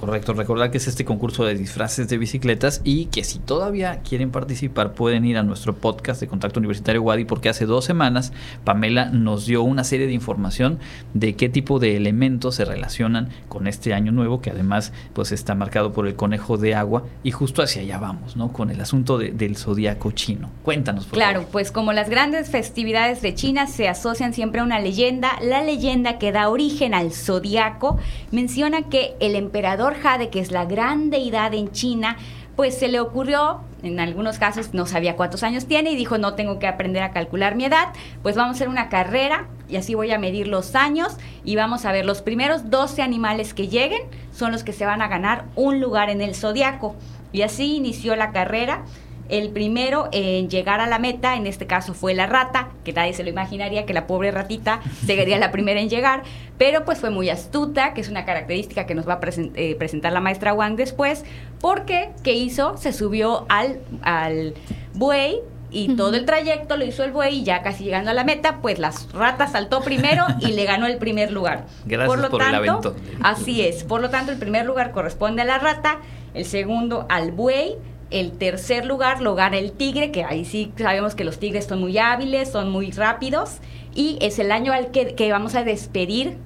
Correcto, recordar que es este concurso de disfraces de bicicletas y que si todavía quieren participar pueden ir a nuestro podcast de Contacto Universitario Wadi porque hace dos semanas Pamela nos dio una serie de información de qué tipo de elementos se relacionan con este año nuevo que además pues está marcado por el conejo de agua y justo hacia allá vamos, ¿no? Con el asunto del zodiaco chino. Cuéntanos, por Claro, pues como las grandes festividades de China se asocian siempre a una leyenda, la leyenda que da origen al zodiaco menciona que el emperador Jade, que es la gran deidad en China, pues se le ocurrió, en algunos casos no sabía cuántos años tiene y dijo no tengo que aprender a calcular mi edad, pues vamos a hacer una carrera y así voy a medir los años y vamos a ver los primeros 12 animales que lleguen son los que se van a ganar un lugar en el zodiaco. Y así inició la carrera el primero en llegar a la meta, en este caso fue la rata, que nadie se lo imaginaría que la pobre ratita sería la primera en llegar, pero pues fue muy astuta, que es una característica que nos va a eh, presentar la maestra Wang después, porque ¿qué hizo? Se subió al, al buey y todo el trayecto lo hizo el buey y ya casi llegando a la meta, pues las ratas saltó primero y le ganó el primer lugar. Gracias por, lo tanto, el Así es, por lo tanto el primer lugar corresponde a la rata, el segundo al buey, el tercer lugar lo gana el tigre, que ahí sí sabemos que los tigres son muy hábiles, son muy rápidos. Y es el año al que, vamos a despedir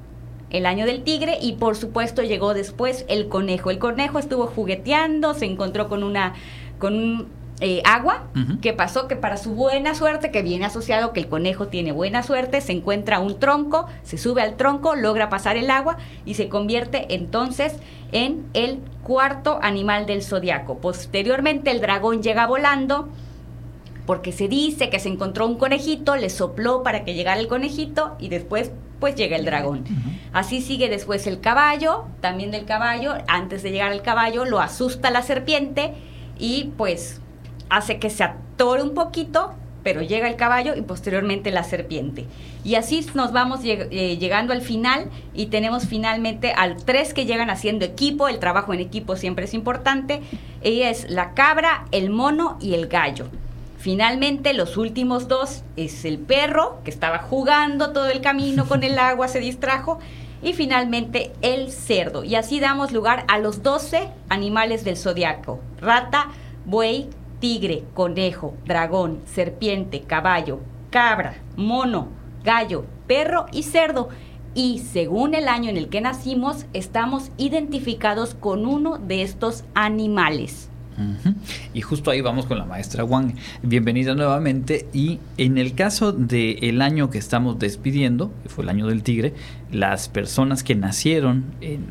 el año del tigre y por supuesto llegó después el conejo. El conejo estuvo jugueteando, se encontró con una con un eh, agua. que pasó? Que para su buena suerte, que viene asociado que el conejo tiene buena suerte, se encuentra un tronco, se sube al tronco, logra pasar el agua y se convierte entonces en el cuarto animal del zodiaco. Posteriormente el dragón llega volando porque se dice que se encontró un conejito, le sopló para que llegara el conejito y después pues llega el dragón. Así sigue después el caballo, también del caballo, antes de llegar al caballo lo asusta la serpiente y pues hace que se atore un poquito pero llega el caballo y posteriormente la serpiente. Y así nos vamos eh, llegando al final y tenemos finalmente al tres que llegan haciendo equipo, el trabajo en equipo siempre es importante, y es la cabra, el mono y el gallo. Finalmente, los últimos dos es el perro, que estaba jugando todo el camino con el agua, se distrajo, y finalmente el cerdo. Y así damos lugar a los 12 animales del zodiaco: rata, buey, tigre, conejo, dragón, serpiente, caballo, cabra, mono, gallo, perro y cerdo. Y según el año en el que nacimos, estamos identificados con uno de estos animales. Y justo ahí vamos con la maestra Wang. Bienvenida nuevamente. Y en el caso del año que estamos despidiendo, que fue el año del tigre, las personas que nacieron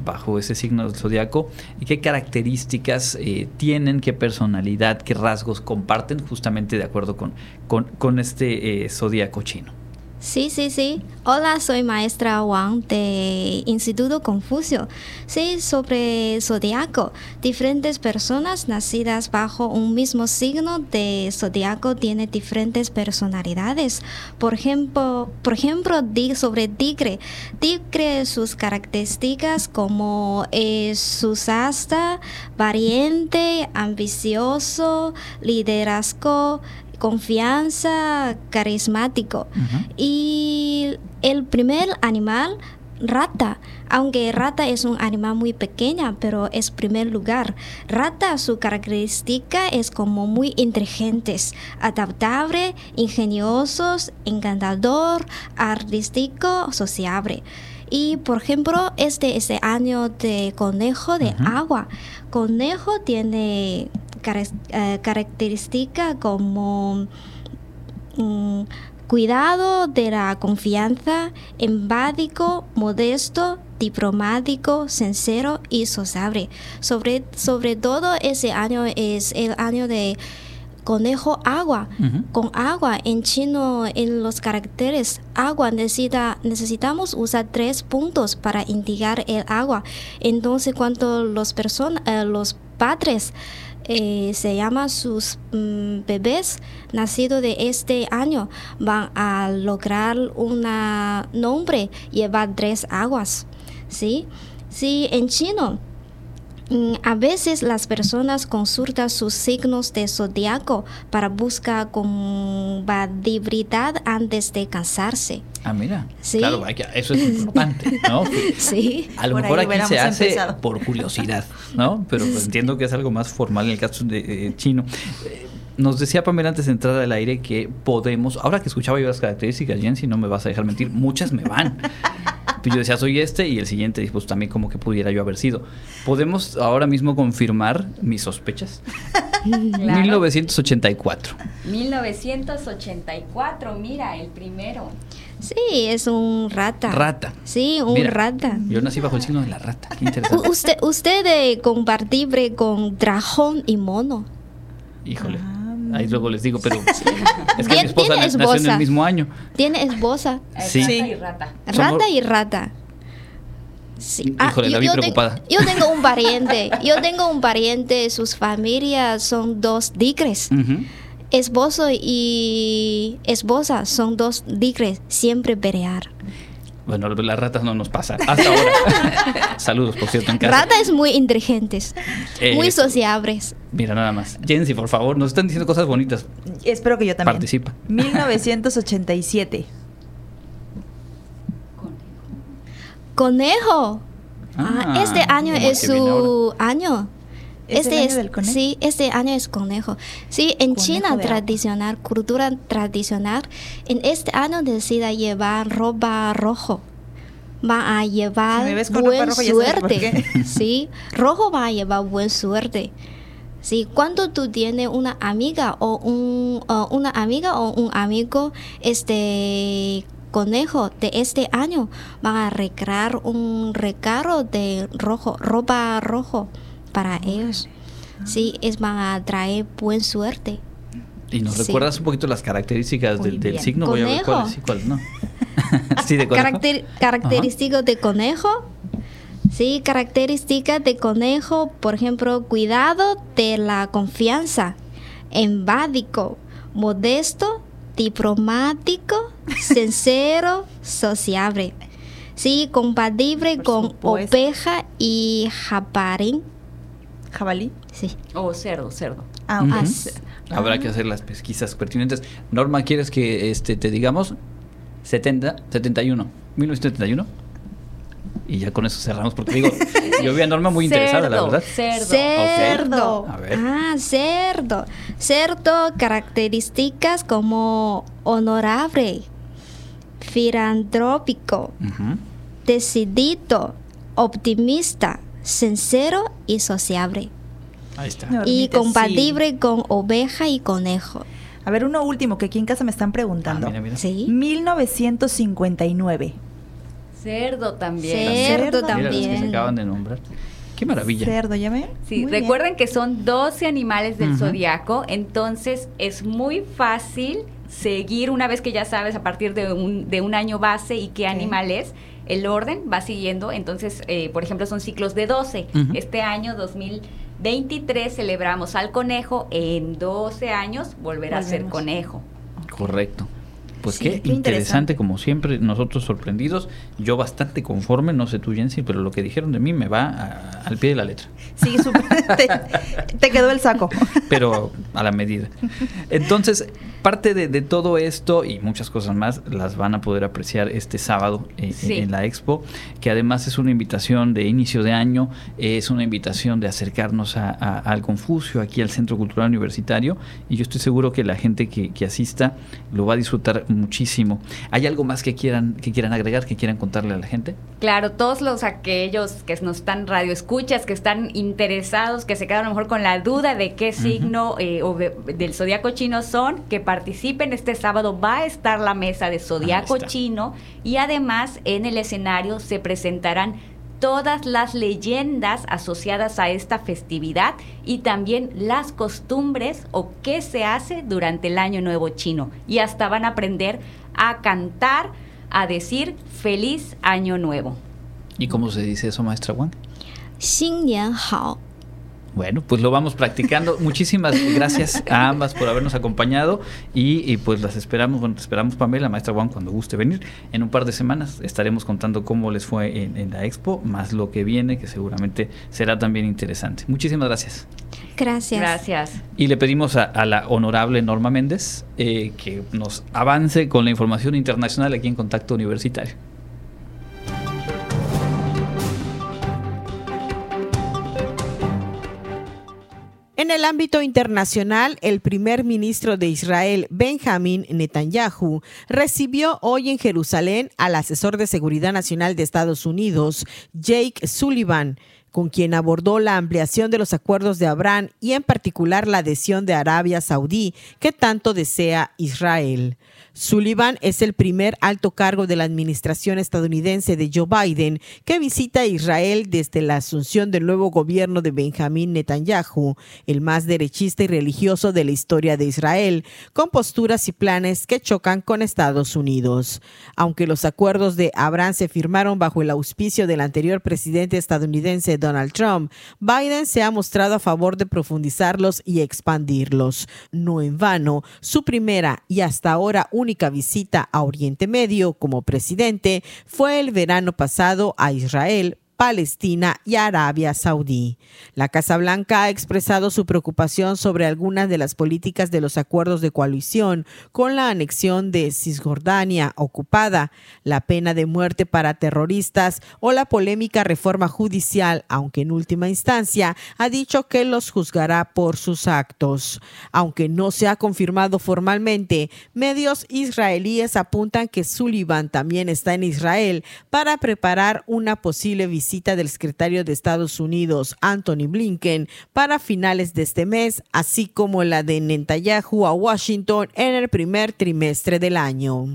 bajo ese signo del zodiaco, ¿qué características eh, tienen, qué personalidad, qué rasgos comparten justamente de acuerdo con, con, este eh, zodiaco chino? Sí, sí, sí. Hola, soy maestra Wang de Instituto Confucio. Sí, sobre zodiaco. Diferentes personas nacidas bajo un mismo signo de zodiaco tienen diferentes personalidades. Por ejemplo, por ejemplo sobre tigre. Tigre, sus características como es susasta, valiente, ambicioso, liderazgo, confianza, carismático. Y el primer animal, rata, aunque rata es un animal muy pequeña, pero es primer lugar. Rata, su característica es como muy inteligentes, adaptable, ingeniosos, encantador, artístico, sociable. Y por ejemplo, este es el año de conejo de agua. Conejo tiene eh, característica como mm, cuidado de la confianza, empático, modesto, diplomático, sincero y sociable. Sobre, sobre todo ese año es el año de conejo agua. Con agua en chino en los caracteres agua necesita, necesitamos usar tres puntos para indicar el agua. Entonces cuando los, personas eh, los padres eh, se llama sus mm, bebés nacidos de este año. Van a lograr un nombre llevar tres aguas sí sí en chino a veces las personas consultan sus signos de zodiaco para buscar compatibilidad antes de casarse. Ah, mira. Claro, eso es importante, ¿no? sí. A lo mejor aquí se hace por curiosidad, ¿no? Pero pues entiendo que es algo más formal en el caso de eh, chino. Eh, nos decía Pamela antes de entrar al aire que podemos, ahora que escuchaba yo las características, Jensi, no me vas a dejar mentir, muchas me van. Pues yo decía, soy este, y el siguiente, pues también como que pudiera yo haber sido. ¿Podemos ahora mismo confirmar mis sospechas? 1984. 1984, mira, el primero. Sí, es un rata. Rata. Sí, un rata. Yo nací bajo el signo de la rata. Qué interesante. usted, usted de compatible con dragón y mono. Híjole. Ah, Ahí luego les digo, pero es que mi esposa nació en el mismo año. Tiene esposa. Sí. Rata y rata. Rata y rata. Sí. Híjole, ah, la vi preocupada. yo tengo un pariente. yo tengo un pariente. Sus familias son dos tigres esposo y esposa son dos tigres, siempre pelear. Bueno, las ratas no nos pasan. Hasta ahora. Saludos, por cierto, en casa. Ratas muy inteligentes, muy sociables. Mira, nada más. Jensi, por favor, nos están diciendo cosas bonitas. Espero que yo también. Participa. 1987. Conejo. Ah, este año es su año este es, Sí, este año es conejo. Sí, en China tradicional, cultura tradicional, en este año decida llevar ropa rojo. Va a llevar buena suerte. sí, rojo va a llevar buena suerte. Sí, cuando tú tienes una amiga o un una amiga o un amigo este conejo de este año van a recrear un regalo de rojo, ropa rojo para ellos. Sí, es van a traer buena suerte. ¿Y nos recuerdas un poquito las características del, signo? Voy a ver cuál no. sí, de características de conejo. Sí, características de conejo, por ejemplo, cuidado de la confianza, empático, modesto, diplomático, sincero, sociable. Sí, compatible con supuesto. oveja y jabalí. ¿Jabalí? Sí. O cerdo, cerdo. Ah. Ujú. Habrá que hacer las pesquisas pertinentes. Norma, ¿quieres que este te digamos 70, 71, 1971? Y ya con eso cerramos porque digo, yo vi a Norma muy interesada, la Cerdo, verdad. cerdo. Cerdo. Ok. A ver. Ah, cerdo. Cerdo, características como honorable, filantrópico, decidido, optimista, sincero y sociable. Ahí está. No. Y compatible con oveja y conejo. A ver, uno último que aquí en casa me están preguntando. Ah, mira, mira. Sí. 1959. Cerdo también. Cerdo Cerdo. Mira los que se también. acaban de nombrar. Qué maravilla. Cerdo, ¿ya ven? Sí, Muy bien. recuerden que son 12 animales del Ujú. zodiaco, entonces es muy fácil seguir una vez que ya sabes a partir de un, de un año base y qué animal es, el orden va siguiendo, entonces, eh, por ejemplo, son ciclos de 12. Ujú. Este año 2023 celebramos al conejo, en 12 años volverá a ser conejo. Correcto. Pues Sí, qué, qué interesante, interesante. como siempre, nosotros sorprendidos. Yo bastante conforme, no sé tú, Jensi, pero lo que dijeron de mí me va a- al pie de la letra. Sí, te, te quedó el saco. pero a la medida. Entonces, parte de, de todo esto y muchas cosas más las van a poder apreciar este sábado eh, Sí. en la expo, que además es una invitación de inicio de año, es una invitación de acercarnos a- a- al Confucio, aquí al Centro Cultural Universitario, y yo estoy seguro que la gente que, que asista lo va a disfrutar muchísimo. ¿Hay algo más que quieran, que quieran agregar, que quieran contarle a la gente? Claro, todos los aquellos que nos están radioescuchas, que están interesados, que se quedan a lo mejor con la duda de qué signo eh, o de- del zodiaco chino son, que participen este sábado. Va a estar la mesa de zodiaco chino y además en el escenario se presentarán todas las leyendas asociadas a esta festividad y también las costumbres o qué se hace durante el año nuevo chino. Y hasta van a aprender a cantar, a decir feliz año nuevo. ¿Y cómo se dice eso, maestra Wang? 新年好。 Bueno, pues lo vamos practicando. Muchísimas gracias a ambas por habernos acompañado y, y, pues las esperamos, bueno, te esperamos Pamela, maestra Juan, cuando guste venir. En un par de semanas estaremos contando cómo les fue en, en la expo, más lo que viene, que seguramente será también interesante. Muchísimas gracias. Gracias. Gracias. Y le pedimos a, a la honorable Norma Méndez eh, que nos avance con la información internacional aquí en Contacto Universitario. En el ámbito internacional, el primer ministro de Israel, Benjamin Netanyahu, recibió hoy en Jerusalén al asesor de Seguridad Nacional de Estados Unidos, Jake Sullivan, con quien abordó la ampliación de los acuerdos de Abraham y en particular la adhesión de Arabia Saudí que tanto desea Israel. Sullivan es el primer alto cargo de la administración estadounidense de Joe Biden que visita Israel desde la asunción del nuevo gobierno de Benjamín Netanyahu, el más derechista y religioso de la historia de Israel, con posturas y planes que chocan con Estados Unidos. Aunque los acuerdos de Abraham se firmaron bajo el auspicio del anterior presidente estadounidense Donald Trump, Biden se ha mostrado a favor de profundizarlos y expandirlos. No en vano, su primera y hasta ahora única visita a Oriente Medio como presidente fue el verano pasado a Israel Palestina y Arabia Saudí. La Casa Blanca ha expresado su preocupación sobre algunas de las políticas de los acuerdos de coalición con la anexión de Cisjordania ocupada, la pena de muerte para terroristas o la polémica reforma judicial, aunque en última instancia ha dicho que los juzgará por sus actos. Aunque no se ha confirmado formalmente, medios israelíes apuntan que Sullivan también está en Israel para preparar una posible visita visita del secretario de Estados Unidos, Anthony Blinken, para finales de este mes, así como la de Netanyahu a Washington en el primer trimestre del año.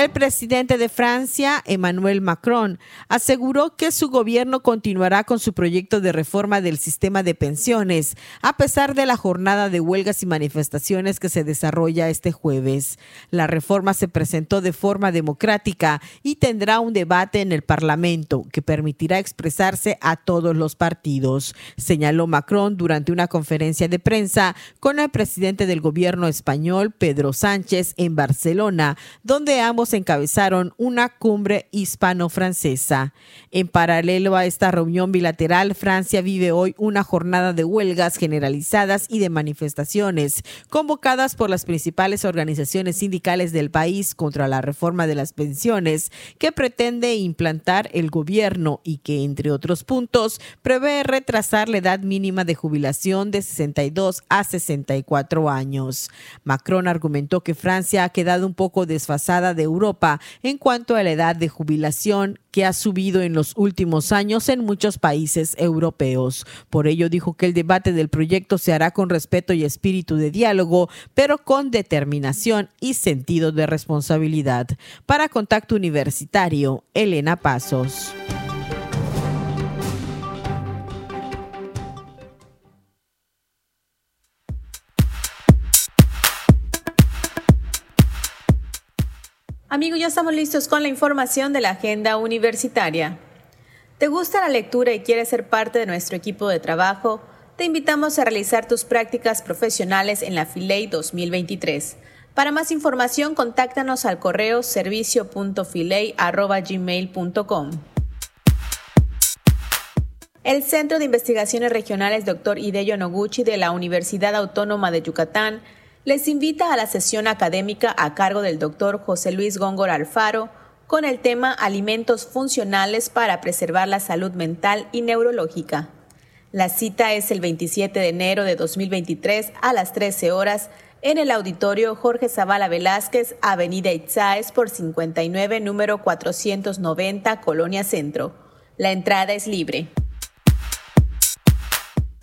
El presidente de Francia, Emmanuel Macron, aseguró que su gobierno continuará con su proyecto de reforma del sistema de pensiones, a pesar de la jornada de huelgas y manifestaciones que se desarrolla este jueves. La reforma se presentó de forma democrática y tendrá un debate en el Parlamento que permitirá expresarse a todos los partidos, señaló Macron durante una conferencia de prensa con el presidente del gobierno español, Pedro Sánchez, en Barcelona, donde ambos encabezaron una cumbre hispano-francesa. En paralelo a esta reunión bilateral, Francia vive hoy una jornada de huelgas generalizadas y de manifestaciones convocadas por las principales organizaciones sindicales del país contra la reforma de las pensiones que pretende implantar el gobierno y que, entre otros puntos, prevé retrasar la edad mínima de jubilación de 62 a 64 años. Macron argumentó que Francia ha quedado un poco desfasada de Europa en cuanto a la edad de jubilación que ha subido en los últimos años en muchos países europeos. Por ello dijo que el debate del proyecto se hará con respeto y espíritu de diálogo, pero con determinación y sentido de responsabilidad. Para Contacto Universitario, Elena Pasos. Amigos, ya estamos listos con la información de la agenda universitaria. ¿Te gusta la lectura y quieres ser parte de nuestro equipo de trabajo? Te invitamos a realizar tus prácticas profesionales en la FILEI 2023. Para más información, contáctanos al correo servicio.filey.gmail.com. El Centro de Investigaciones Regionales Dr. Hideyo Noguchi de la Universidad Autónoma de Yucatán les invita a la sesión académica a cargo del doctor José Luis Góngora Alfaro con el tema Alimentos funcionales para preservar la salud mental y neurológica. La cita es el 27 de enero de 2023 a las 13 horas en el auditorio Jorge Zavala Velázquez, Avenida Itzáez por 59, número 490, Colonia Centro. La entrada es libre.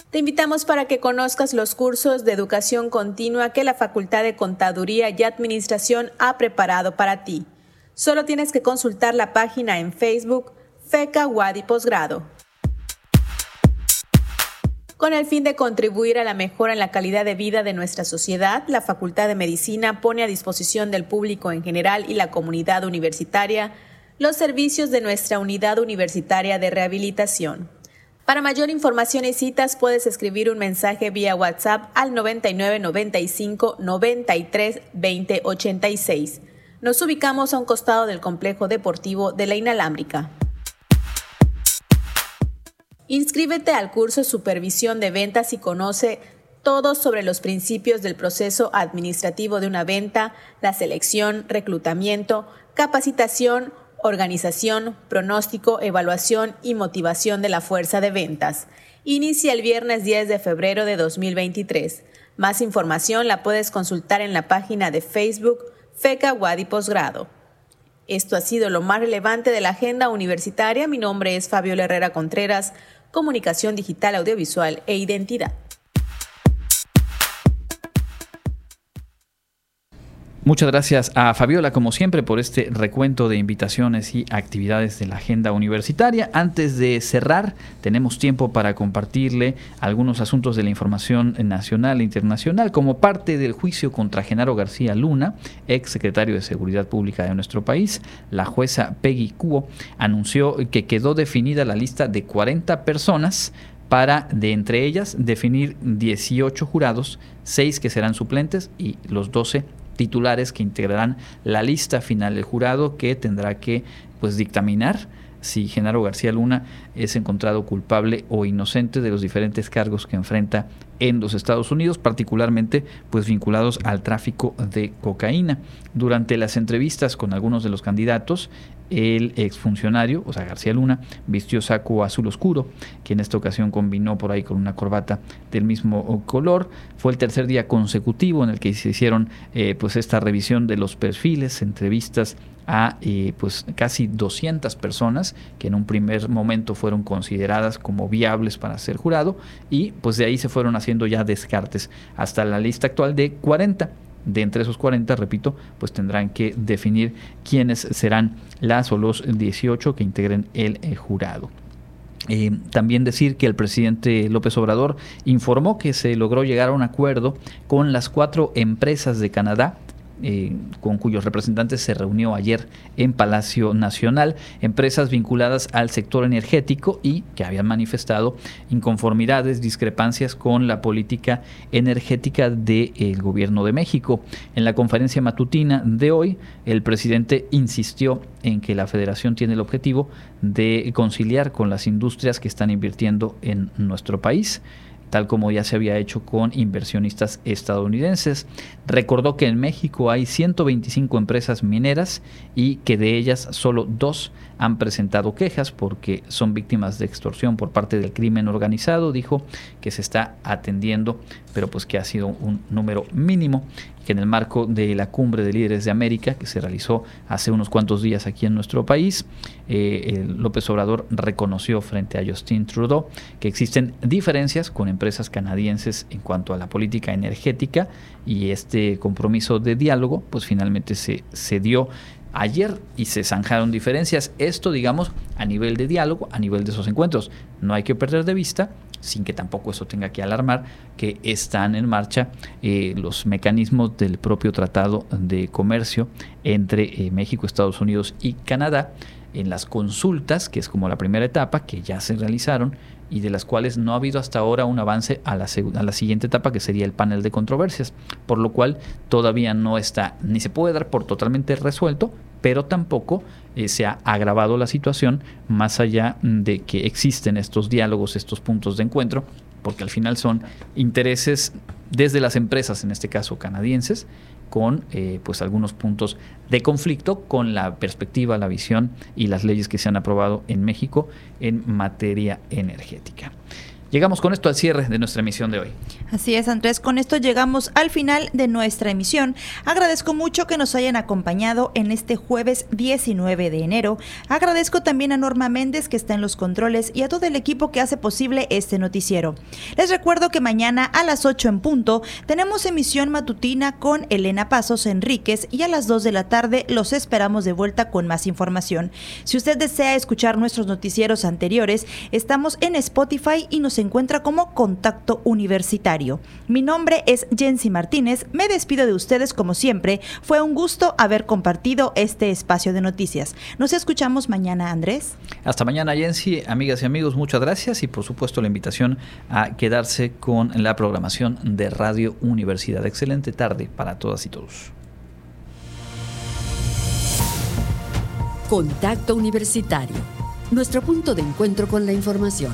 Te invitamos para que conozcas los cursos de educación continua que la Facultad de Contaduría y Administración ha preparado para ti. Solo tienes que consultar la página en Facebook FECA Wadi Posgrado. Con el fin de contribuir a la mejora en la calidad de vida de nuestra sociedad, la Facultad de Medicina pone a disposición del público en general y la comunidad universitaria los servicios de nuestra unidad universitaria de rehabilitación. Para mayor información y citas puedes escribir un mensaje vía WhatsApp al 99 95 93 20 86. Nos ubicamos a un costado del complejo deportivo de la Inalámbrica. Inscríbete al curso Supervisión de Ventas y conoce todo sobre los principios del proceso administrativo de una venta, la selección, reclutamiento, capacitación, organización, pronóstico, evaluación y motivación de la fuerza de ventas. Inicia el viernes 10 de febrero de 2023. Más información la puedes consultar en la página de Facebook FECA Wadi Posgrado. Esto ha sido lo más relevante de la agenda universitaria. Mi nombre es Fabio Herrera Contreras, Comunicación Digital, Audiovisual e Identidad. Muchas gracias a Fabiola, como siempre, por este recuento de invitaciones y actividades de la agenda universitaria. Antes de cerrar, tenemos tiempo para compartirle algunos asuntos de la información nacional e internacional. Como parte del juicio contra Genaro García Luna, ex secretario de Seguridad Pública de nuestro país, la jueza Peggy Cuo anunció que quedó definida la lista de 40 personas para, de entre ellas, definir 18 jurados, 6 que serán suplentes y los 12 titulares que integrarán la lista final del jurado que tendrá que pues dictaminar si Genaro García Luna es encontrado culpable o inocente de los diferentes cargos que enfrenta en los Estados Unidos, particularmente pues vinculados al tráfico de cocaína. Durante las entrevistas con algunos de los candidatos, el exfuncionario, o sea, García Luna, vistió saco azul oscuro, que en esta ocasión combinó por ahí con una corbata del mismo color. Fue el tercer día consecutivo en el que se hicieron eh, pues esta revisión de los perfiles, entrevistas a eh, pues casi 200 personas que en un primer momento fueron consideradas como viables para ser jurado y pues de ahí se fueron haciendo ya descartes hasta la lista actual de 40 de entre esos 40, repito, pues tendrán que definir quiénes serán las o los 18 que integren el eh, jurado. Eh, también decir que el presidente López Obrador informó que se logró llegar a un acuerdo con las cuatro empresas de Canadá eh, con cuyos representantes se reunió ayer en Palacio Nacional, empresas vinculadas al sector energético y que habían manifestado inconformidades, discrepancias con la política energética del gobierno de México. En la conferencia matutina de hoy, el presidente insistió en que la federación tiene el objetivo de conciliar con las industrias que están invirtiendo en nuestro país tal como ya se había hecho con inversionistas estadounidenses. Recordó que en México hay 125 empresas mineras y que de ellas solo dos han presentado quejas porque son víctimas de extorsión por parte del crimen organizado. Dijo que se está atendiendo, pero pues que ha sido un número mínimo que en el marco de la cumbre de líderes de América que se realizó hace unos cuantos días aquí en nuestro país, eh, López Obrador reconoció frente a Justin Trudeau que existen diferencias con empresas canadienses en cuanto a la política energética y este compromiso de diálogo pues finalmente se, se dio ayer y se zanjaron diferencias. Esto, digamos, a nivel de diálogo, a nivel de esos encuentros. No hay que perder de vista, sin que tampoco eso tenga que alarmar, que están en marcha eh, los mecanismos del propio Tratado de Comercio entre eh, México, Estados Unidos y Canadá en las consultas, que es como la primera etapa, que ya se realizaron y de las cuales no ha habido hasta ahora un avance a la, a la siguiente etapa, que sería el panel de controversias, por lo cual todavía no está, ni se puede dar por totalmente resuelto, pero tampoco eh, se ha agravado la situación más allá de que existen estos diálogos, estos puntos de encuentro, porque al final son intereses desde las empresas, en este caso canadienses, con eh, pues algunos puntos de conflicto con la perspectiva, la visión y las leyes que se han aprobado en México en materia energética. Llegamos con esto al cierre de nuestra emisión de hoy. Así es, Andrés, con esto llegamos al final de nuestra emisión. Agradezco mucho que nos hayan acompañado en este jueves 19 de enero. Agradezco también a Norma Méndez que está en los controles y a todo el equipo que hace posible este noticiero. Les recuerdo que mañana a las 8 en punto tenemos emisión matutina con Elena Pasos Enríquez y a las 2 de la tarde los esperamos de vuelta con más información. Si usted desea escuchar nuestros noticieros anteriores, estamos en Spotify y nos se encuentra como Contacto Universitario. Mi nombre es Jensi Martínez, me despido de ustedes como siempre, fue un gusto haber compartido este espacio de noticias. Nos escuchamos mañana, Andrés. Hasta mañana, Jensi, amigas y amigos, muchas gracias y por supuesto la invitación a quedarse con la programación de Radio Universidad. Excelente tarde para todas y todos. Contacto Universitario, nuestro punto de encuentro con la información